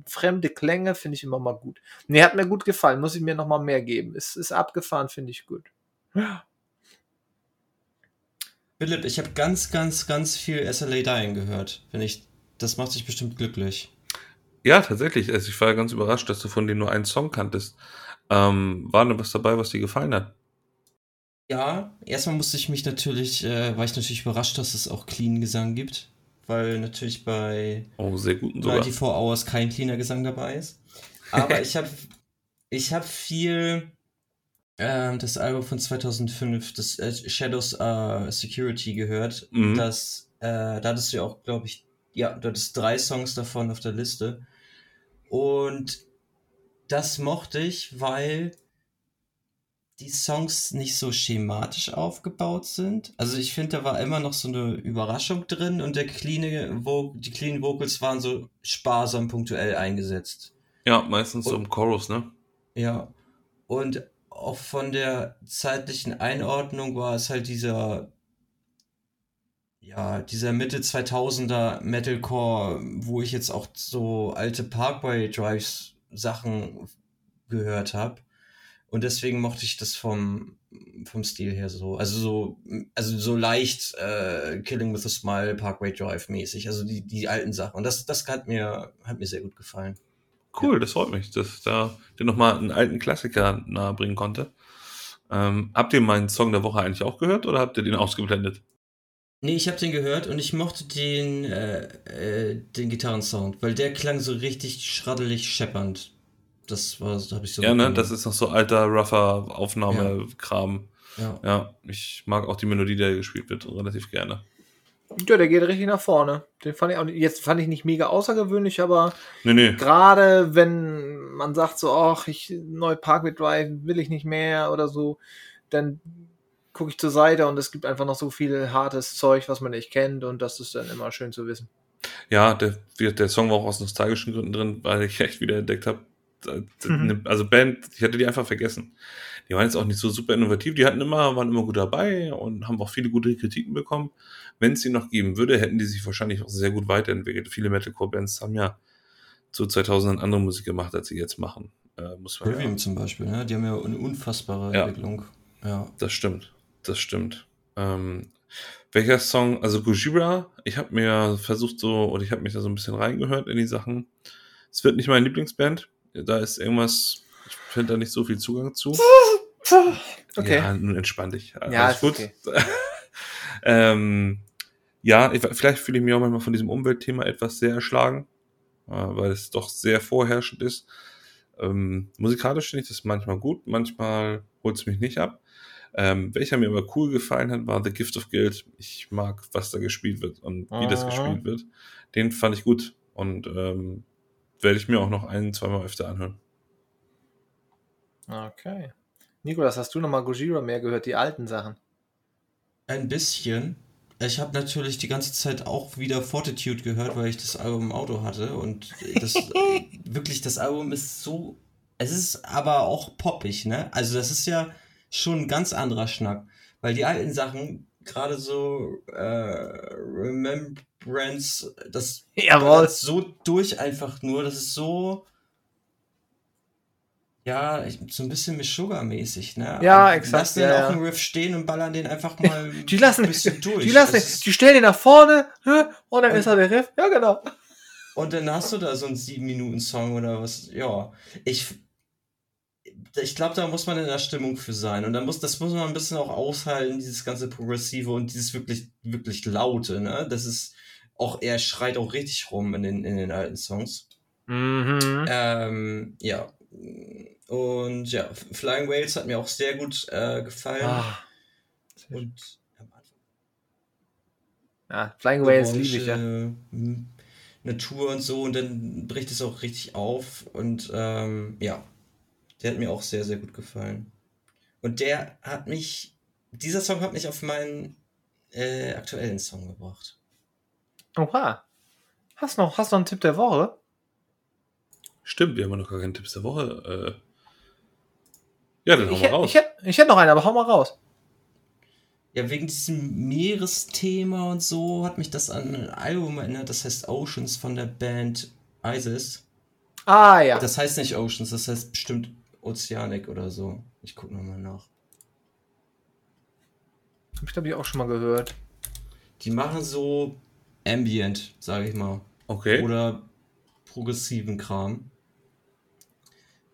fremde Klänge, finde ich immer mal gut. Nee, hat mir gut gefallen. Muss ich mir noch mal mehr geben. Ist, ist abgefahren, finde ich gut. Philipp, ich habe ganz, ganz, ganz viel SLA Dying gehört. Wenn ich, das macht dich bestimmt glücklich. Ja, tatsächlich. Also ich war ganz überrascht, dass du von denen nur einen Song kanntest. Ähm, war denn was dabei, was dir gefallen hat? Ja, erstmal musste ich mich natürlich, äh, war ich natürlich überrascht, dass es auch Clean Gesang gibt. Weil natürlich bei Oh, sehr guten sogar. 94 Hours kein cleaner Gesang dabei ist. Aber ich habe ich hab viel ähm, das Album von 2005, das äh, Shadows uh, Security gehört. Mhm. Das, äh, da hattest du ja auch, glaube ich, ja, du hattest drei Songs davon auf der Liste. Und das mochte ich, weil die Songs nicht so schematisch aufgebaut sind. Also ich finde, da war immer noch so eine Überraschung drin und der clean Vo die clean Vocals waren so sparsam punktuell eingesetzt. Ja, meistens so Und- im Chorus, ne? Ja. Und auch von der zeitlichen Einordnung war es halt dieser, ja, dieser Mitte 2000er Metalcore, wo ich jetzt auch so alte Parkway Drives Sachen gehört habe. Und deswegen mochte ich das vom vom Stil her so. Also so, also so leicht äh, Killing with a Smile, Parkway Drive mäßig. Also die, die alten Sachen. Und das, das hat mir, hat mir sehr gut gefallen. Cool, das freut mich, dass da dir nochmal einen alten Klassiker nahebringen konnte. Ähm, habt ihr meinen Song der Woche eigentlich auch gehört oder habt ihr den ausgeblendet? Nee, ich habe den gehört und ich mochte den, äh, äh, den Gitarrensound, weil der klang so richtig schraddelig scheppernd. Das war, da habe ich so. Ja, ne, das ist noch so alter, rougher Aufnahmekram. Ja. Ja, ich mag auch die Melodie, die da gespielt wird, relativ gerne. Ja, der geht richtig nach vorne. Den fand ich auch jetzt fand ich nicht mega außergewöhnlich, aber Nee, nee. gerade wenn man sagt so, ach, ich neu Parkway Drive will ich nicht mehr oder so, dann gucke ich zur Seite und es gibt einfach noch so viel hartes Zeug, was man nicht kennt und das ist dann immer schön zu wissen. Ja, der, der der Song war auch aus nostalgischen Gründen drin, weil ich echt wieder entdeckt habe. Also Band, ich hatte die einfach vergessen. Die waren jetzt auch nicht so super innovativ, die hatten immer, waren immer gut dabei und haben auch viele gute Kritiken bekommen. Wenn es sie noch geben würde, hätten die sich wahrscheinlich auch sehr gut weiterentwickelt. Viele Metalcore-Bands haben ja zu 2000 andere Musik gemacht, als sie jetzt machen. Äh, muss man Trivium zum Beispiel, ne? Die haben ja eine unfassbare Ja. Entwicklung. Ja. Das stimmt, das stimmt. Ähm, welcher Song, also Gojira, ich habe mir versucht so, oder ich habe mich da so ein bisschen reingehört in die Sachen. Es wird nicht meine Lieblingsband, da ist irgendwas, ich finde da nicht so viel Zugang zu. Okay. Ja, nun entspann dich. Ja, Alles ist gut. okay. ähm, ja, ich, vielleicht fühle ich mich auch manchmal von diesem Umweltthema etwas sehr erschlagen, äh, weil es doch sehr vorherrschend ist. Ähm, musikalisch finde ich das manchmal gut, manchmal holt es mich nicht ab. Ähm, welcher mir aber cool gefallen hat, war The Gift of Guild. Ich mag, was da gespielt wird und wie das gespielt wird. Den fand ich gut und ähm, werde ich mir auch noch ein, zweimal öfter anhören. Okay. Nikolas, hast du nochmal Gojira mehr gehört, die alten Sachen? Ein bisschen. Ich habe natürlich die ganze Zeit auch wieder Fortitude gehört, weil ich das Album im Auto hatte. Und das wirklich, das Album ist so. Es ist aber auch poppig, ne? Also, das ist ja schon ein ganz anderer Schnack. Weil die alten Sachen, gerade so äh, Remembrance, das Jawohl. ballert so durch einfach nur. Das ist so. Ja, ich- so ein bisschen Meshuggah-mäßig, ne? Ja, Und exakt, Lassen ja, den ja. auch im Riff stehen und ballern den einfach mal Die lassen, ein bisschen durch. die lassen, ist- die stellen ihn nach vorne und dann Und- ist er der Riff. Ja, genau. Und dann hast du da so einen 7-Minuten-Song oder was. Ja, ich, ich glaube, da muss man in der Stimmung für sein. Und dann muss, das muss man ein bisschen auch aushalten, dieses ganze Progressive und dieses wirklich, wirklich Laute, ne? Das ist auch, er schreit auch richtig rum in den, in den alten Songs. Mhm. Ähm, ja. Und ja, Flying Whales hat mir auch sehr gut äh, gefallen. Ah. Und am Anfang Ja, Flying Whales liebe ich ja. orange, m, Natur und so und dann bricht es auch richtig auf und ähm, ja, der hat mir auch sehr, sehr gut gefallen. Und der hat mich, dieser Song hat mich auf meinen äh, aktuellen Song gebracht. Oha. Hast noch, hast noch einen Tipp der Woche? Stimmt, wir haben noch gar keinen Tipps der Woche. Ja, dann hau Ich, mal raus. ich, ich hätte noch einen, aber hau mal raus. Ja, wegen diesem Meeresthema und so hat mich das an ein Album erinnert, das heißt Oceans von der Band ISIS. Ah, ja. Das heißt nicht Oceans, das heißt bestimmt Oceanic oder so. Ich guck nochmal nach. Hab ich glaube ich auch schon mal gehört. Die machen so Ambient, sage ich mal. Okay. Oder progressiven Kram.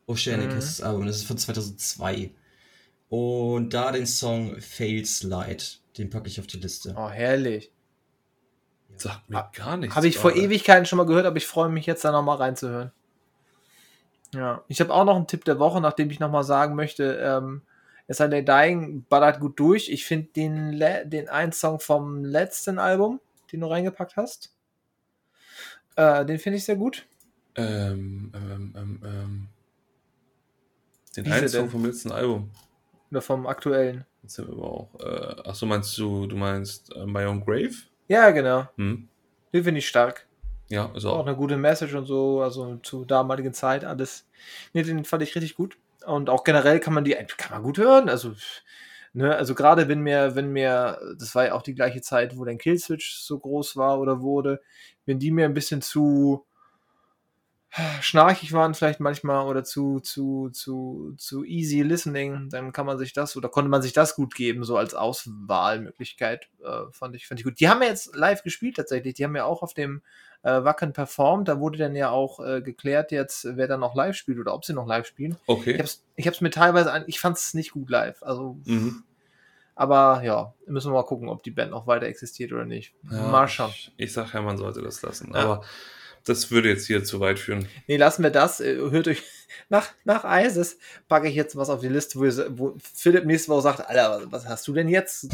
Oceanic Mhm. ist das Album, das ist von 2002. Und da den Song Fail Slide, den packe ich auf die Liste. Oh, herrlich. Sagt mir gar nichts. Habe ich vor. Ewigkeiten schon mal gehört, aber ich freue mich jetzt da nochmal reinzuhören. Ja, ich habe auch noch einen Tipp der Woche, nachdem ich nochmal sagen möchte, ähm, es hat der Dying ballert gut durch. Ich finde den, le- den einen Song vom letzten Album, den du reingepackt hast, äh, den finde ich sehr gut. Ähm, ähm, ähm, ähm. Den Wie einen Song denn? vom letzten Album. Oder vom aktuellen. Jetzt sind wir aber auch. Äh, ach so, meinst du, du meinst äh, My Own Grave? Ja, genau. Hm? Den finde ich stark. Ja, ist Auch auch. eine gute Message und so, also zur damaligen Zeit alles. Nee, den fand ich richtig gut. Und auch generell kann man die kann man gut hören. Also, ne, also gerade wenn mir, wenn mir, das war ja auch die gleiche Zeit, wo dein Killswitch so groß war oder wurde, wenn die mir ein bisschen zu schnarchig waren vielleicht manchmal oder zu, zu, zu, zu easy listening, dann kann man sich das oder konnte man sich das gut geben, so als Auswahlmöglichkeit, äh, fand ich, fand ich gut. Die haben ja jetzt live gespielt tatsächlich, die haben ja auch auf dem äh, Wacken performt, da wurde dann ja auch äh, geklärt jetzt, wer dann noch live spielt oder ob sie noch live spielen. Ich Okay. hab's, ich hab's mir teilweise, an, ich fand's nicht gut live, also, Mhm. aber ja, müssen wir mal gucken, ob die Band noch weiter existiert oder nicht. Ja, mal schauen. Ich, ich sag ja, man sollte das lassen. Ja. Aber das würde jetzt hier zu weit führen. Nee, lassen wir das. Äh, Hört euch nach, nach ISIS packe ich jetzt was auf die Liste, wo, wo Philipp nächste Woche sagt, Alter, was hast du denn jetzt?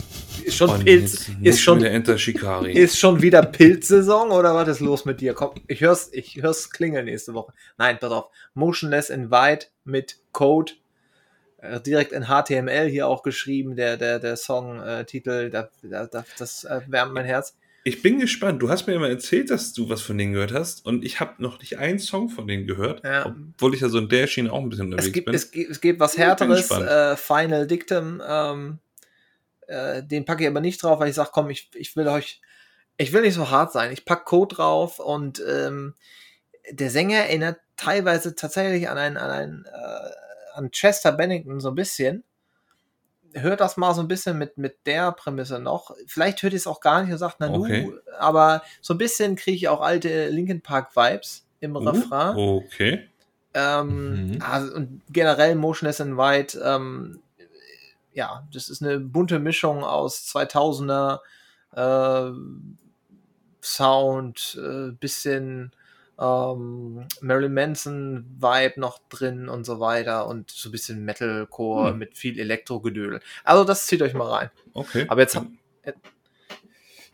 Ist schon Und Pilz, ist schon, wieder Enter Shikari. ist schon wieder Pilzsaison oder was ist los mit dir? Komm, ich hör's, ich hör's klingeln nächste Woche. Nein, pass auf. Motionless in White mit Code. Äh, direkt in HTML hier auch geschrieben, der, der, der Songtitel, da, da, da, das äh, wärmt mein Herz. Ich bin gespannt. Du hast mir immer erzählt, dass du was von denen gehört hast. Und ich habe noch nicht einen Song von denen gehört. Ja. Obwohl ich ja so in der Schiene auch ein bisschen unterwegs Es gibt, bin. es, gibt, es gibt was härteres, äh, Final Dictum, ähm, äh, den packe ich aber nicht drauf, weil ich sage, komm, ich, ich will euch, ich will nicht so hart sein. Ich pack Code drauf und ähm, der Sänger erinnert teilweise tatsächlich an einen, an einen, äh, an Chester Bennington so ein bisschen. Hört das mal so ein bisschen mit, mit der Prämisse noch. Vielleicht hört ihr es auch gar nicht und sagt, na Okay. nu, aber so ein bisschen kriege ich auch alte Linkin Park Vibes im Refrain. Uh, okay. Ähm, Mhm. also, und generell Motionless in White, ähm, ja, das ist eine bunte Mischung aus 2000er äh, Sound, äh, bisschen ähm, Marilyn Manson Vibe noch drin und so weiter und so ein bisschen Metalcore Hm. mit viel Elektrogedödel. Also das zieht euch mal rein. Okay. Aber jetzt,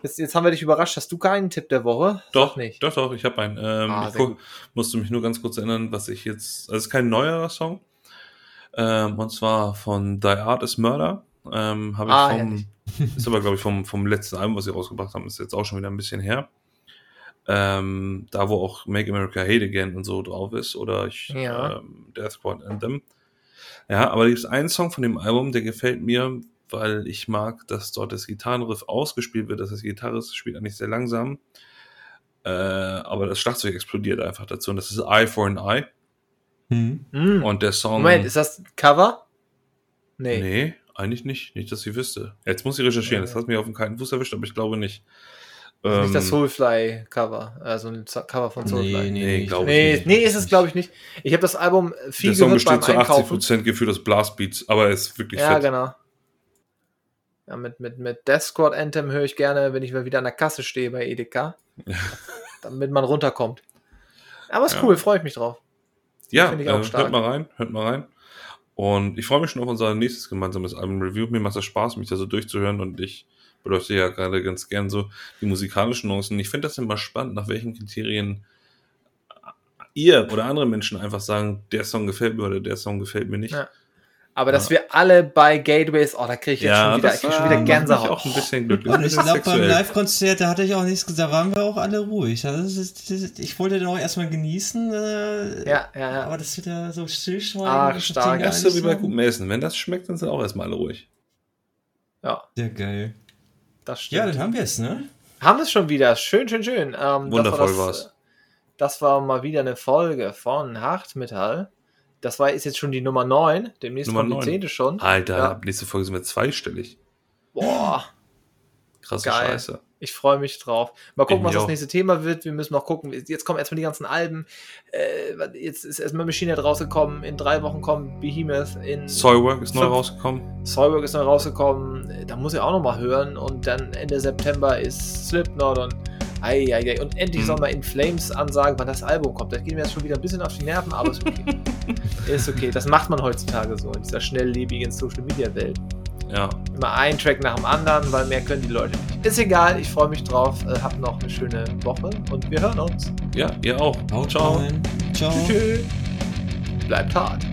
jetzt, jetzt haben wir dich überrascht. Hast du keinen Tipp der Woche? Sag Doch, nicht. doch, doch, ich habe einen. Ähm, Ah, ich musste mich nur ganz kurz erinnern, was ich jetzt. Also es ist kein neuerer Song. Ähm, und zwar von Die Art is Murder. Ähm, habe ich Ah, vom. Ist aber, glaube ich, vom, vom letzten Album, was sie rausgebracht haben, ist jetzt auch schon wieder ein bisschen her. Ähm, da, wo auch Make America Hate Again und so drauf ist. Oder ich, Ja. ähm, Death Squad Anthem. Ja, aber da gibt es einen Song von dem Album, der gefällt mir, weil ich mag, dass dort das Gitarrenriff ausgespielt wird. Das heißt, die Gitarre spielt eigentlich sehr langsam. Äh, aber das Schlagzeug explodiert einfach dazu. Und das ist Eye for an Eye. Hm. Hm. Und der Song. Moment, ist das Cover? Nee. Nee, eigentlich nicht. Nicht, dass ich wüsste. Jetzt muss ich recherchieren. Ja. Das hat mich auf den kalten Fuß erwischt, aber ich glaube nicht. Das ist nicht das Ähm, Soulfly-Cover, also ein Cover von Soulfly. Nee, Nee, nee, glaub ich Nee, nicht. nee, ist es glaube ich nicht. Ich habe das Album viel der Song besteht zu Einkaufen. 80% gefühlt aus Blastbeats, aber er ist wirklich Ja, fett. genau. Ja, mit, mit, mit Death Squad Anthem höre ich gerne, wenn ich mal wieder an der Kasse stehe bei Edeka. damit man runterkommt. Aber ist Ja. cool, freue ich mich drauf. Ja, Finde äh, ich auch stark. hört mal rein, hört mal rein. Und ich freue mich schon auf unser nächstes gemeinsames Album-Review. Mir macht das Spaß, mich da so durchzuhören und ich beleuchte ja gerade ganz gern so die musikalischen Nuancen. Ich finde das immer spannend, nach welchen Kriterien ihr oder andere Menschen einfach sagen, der Song gefällt mir oder der Song gefällt mir nicht. Ja. Aber dass wir alle bei Gateways, oh, da kriege ich jetzt schon wieder, das, ich krieg schon wieder Gänsehaut. auch ein bisschen glücklich. Und ein ich glaube, beim. Live-Konzert, da hatte ich auch nichts gesagt, da waren wir auch alle ruhig. Also das ist, das ist, ich wollte den auch erstmal genießen, äh, Ja, ja, ja. aber das wird ja so stillschweigen. Ach, das stark. Das ist so wie bei so. gutem Essen. Wenn das schmeckt, dann sind auch erstmal alle ruhig. ja, Ja, geil. Das stimmt. Ja, dann haben wir es, ne? Haben wir es schon wieder. Schön, schön, schön. Ähm, Wundervoll war war's. das, war mal wieder eine Folge von Hartmetall. Das war ist jetzt schon die Nummer 9. Demnächst Nummer kommt die neun. zehnte schon. Alter, Ja. ab nächste Folge sind wir zweistellig. Boah, Krasse Geil. Scheiße. ich freue mich drauf. Mal gucken, Ich was das nächste Thema wird. Wir müssen noch gucken. Jetzt kommen erstmal die ganzen Alben. Äh, jetzt ist erstmal Machine Head rausgekommen. In drei Wochen kommt Behemoth. In Soilwork ist neu rausgekommen. Soilwork ist neu rausgekommen. Da muss ich auch noch mal hören. Und dann Ende September ist Slipknot und ei, ei, ei. Und endlich Mhm. soll mal In Flames ansagen, wann das Album kommt. Das geht mir jetzt schon wieder ein bisschen auf die Nerven, aber ist okay. ist okay. Das macht man heutzutage so in dieser schnelllebigen Social Media Welt. Ja. Immer ein Track nach dem anderen, weil mehr können die Leute nicht. Ist egal, ich freue mich drauf. Äh, habt noch eine schöne Woche und wir hören uns. Ja, ihr auch. Haut Ciao. rein. Ciao. Tschüss. Bleibt hart.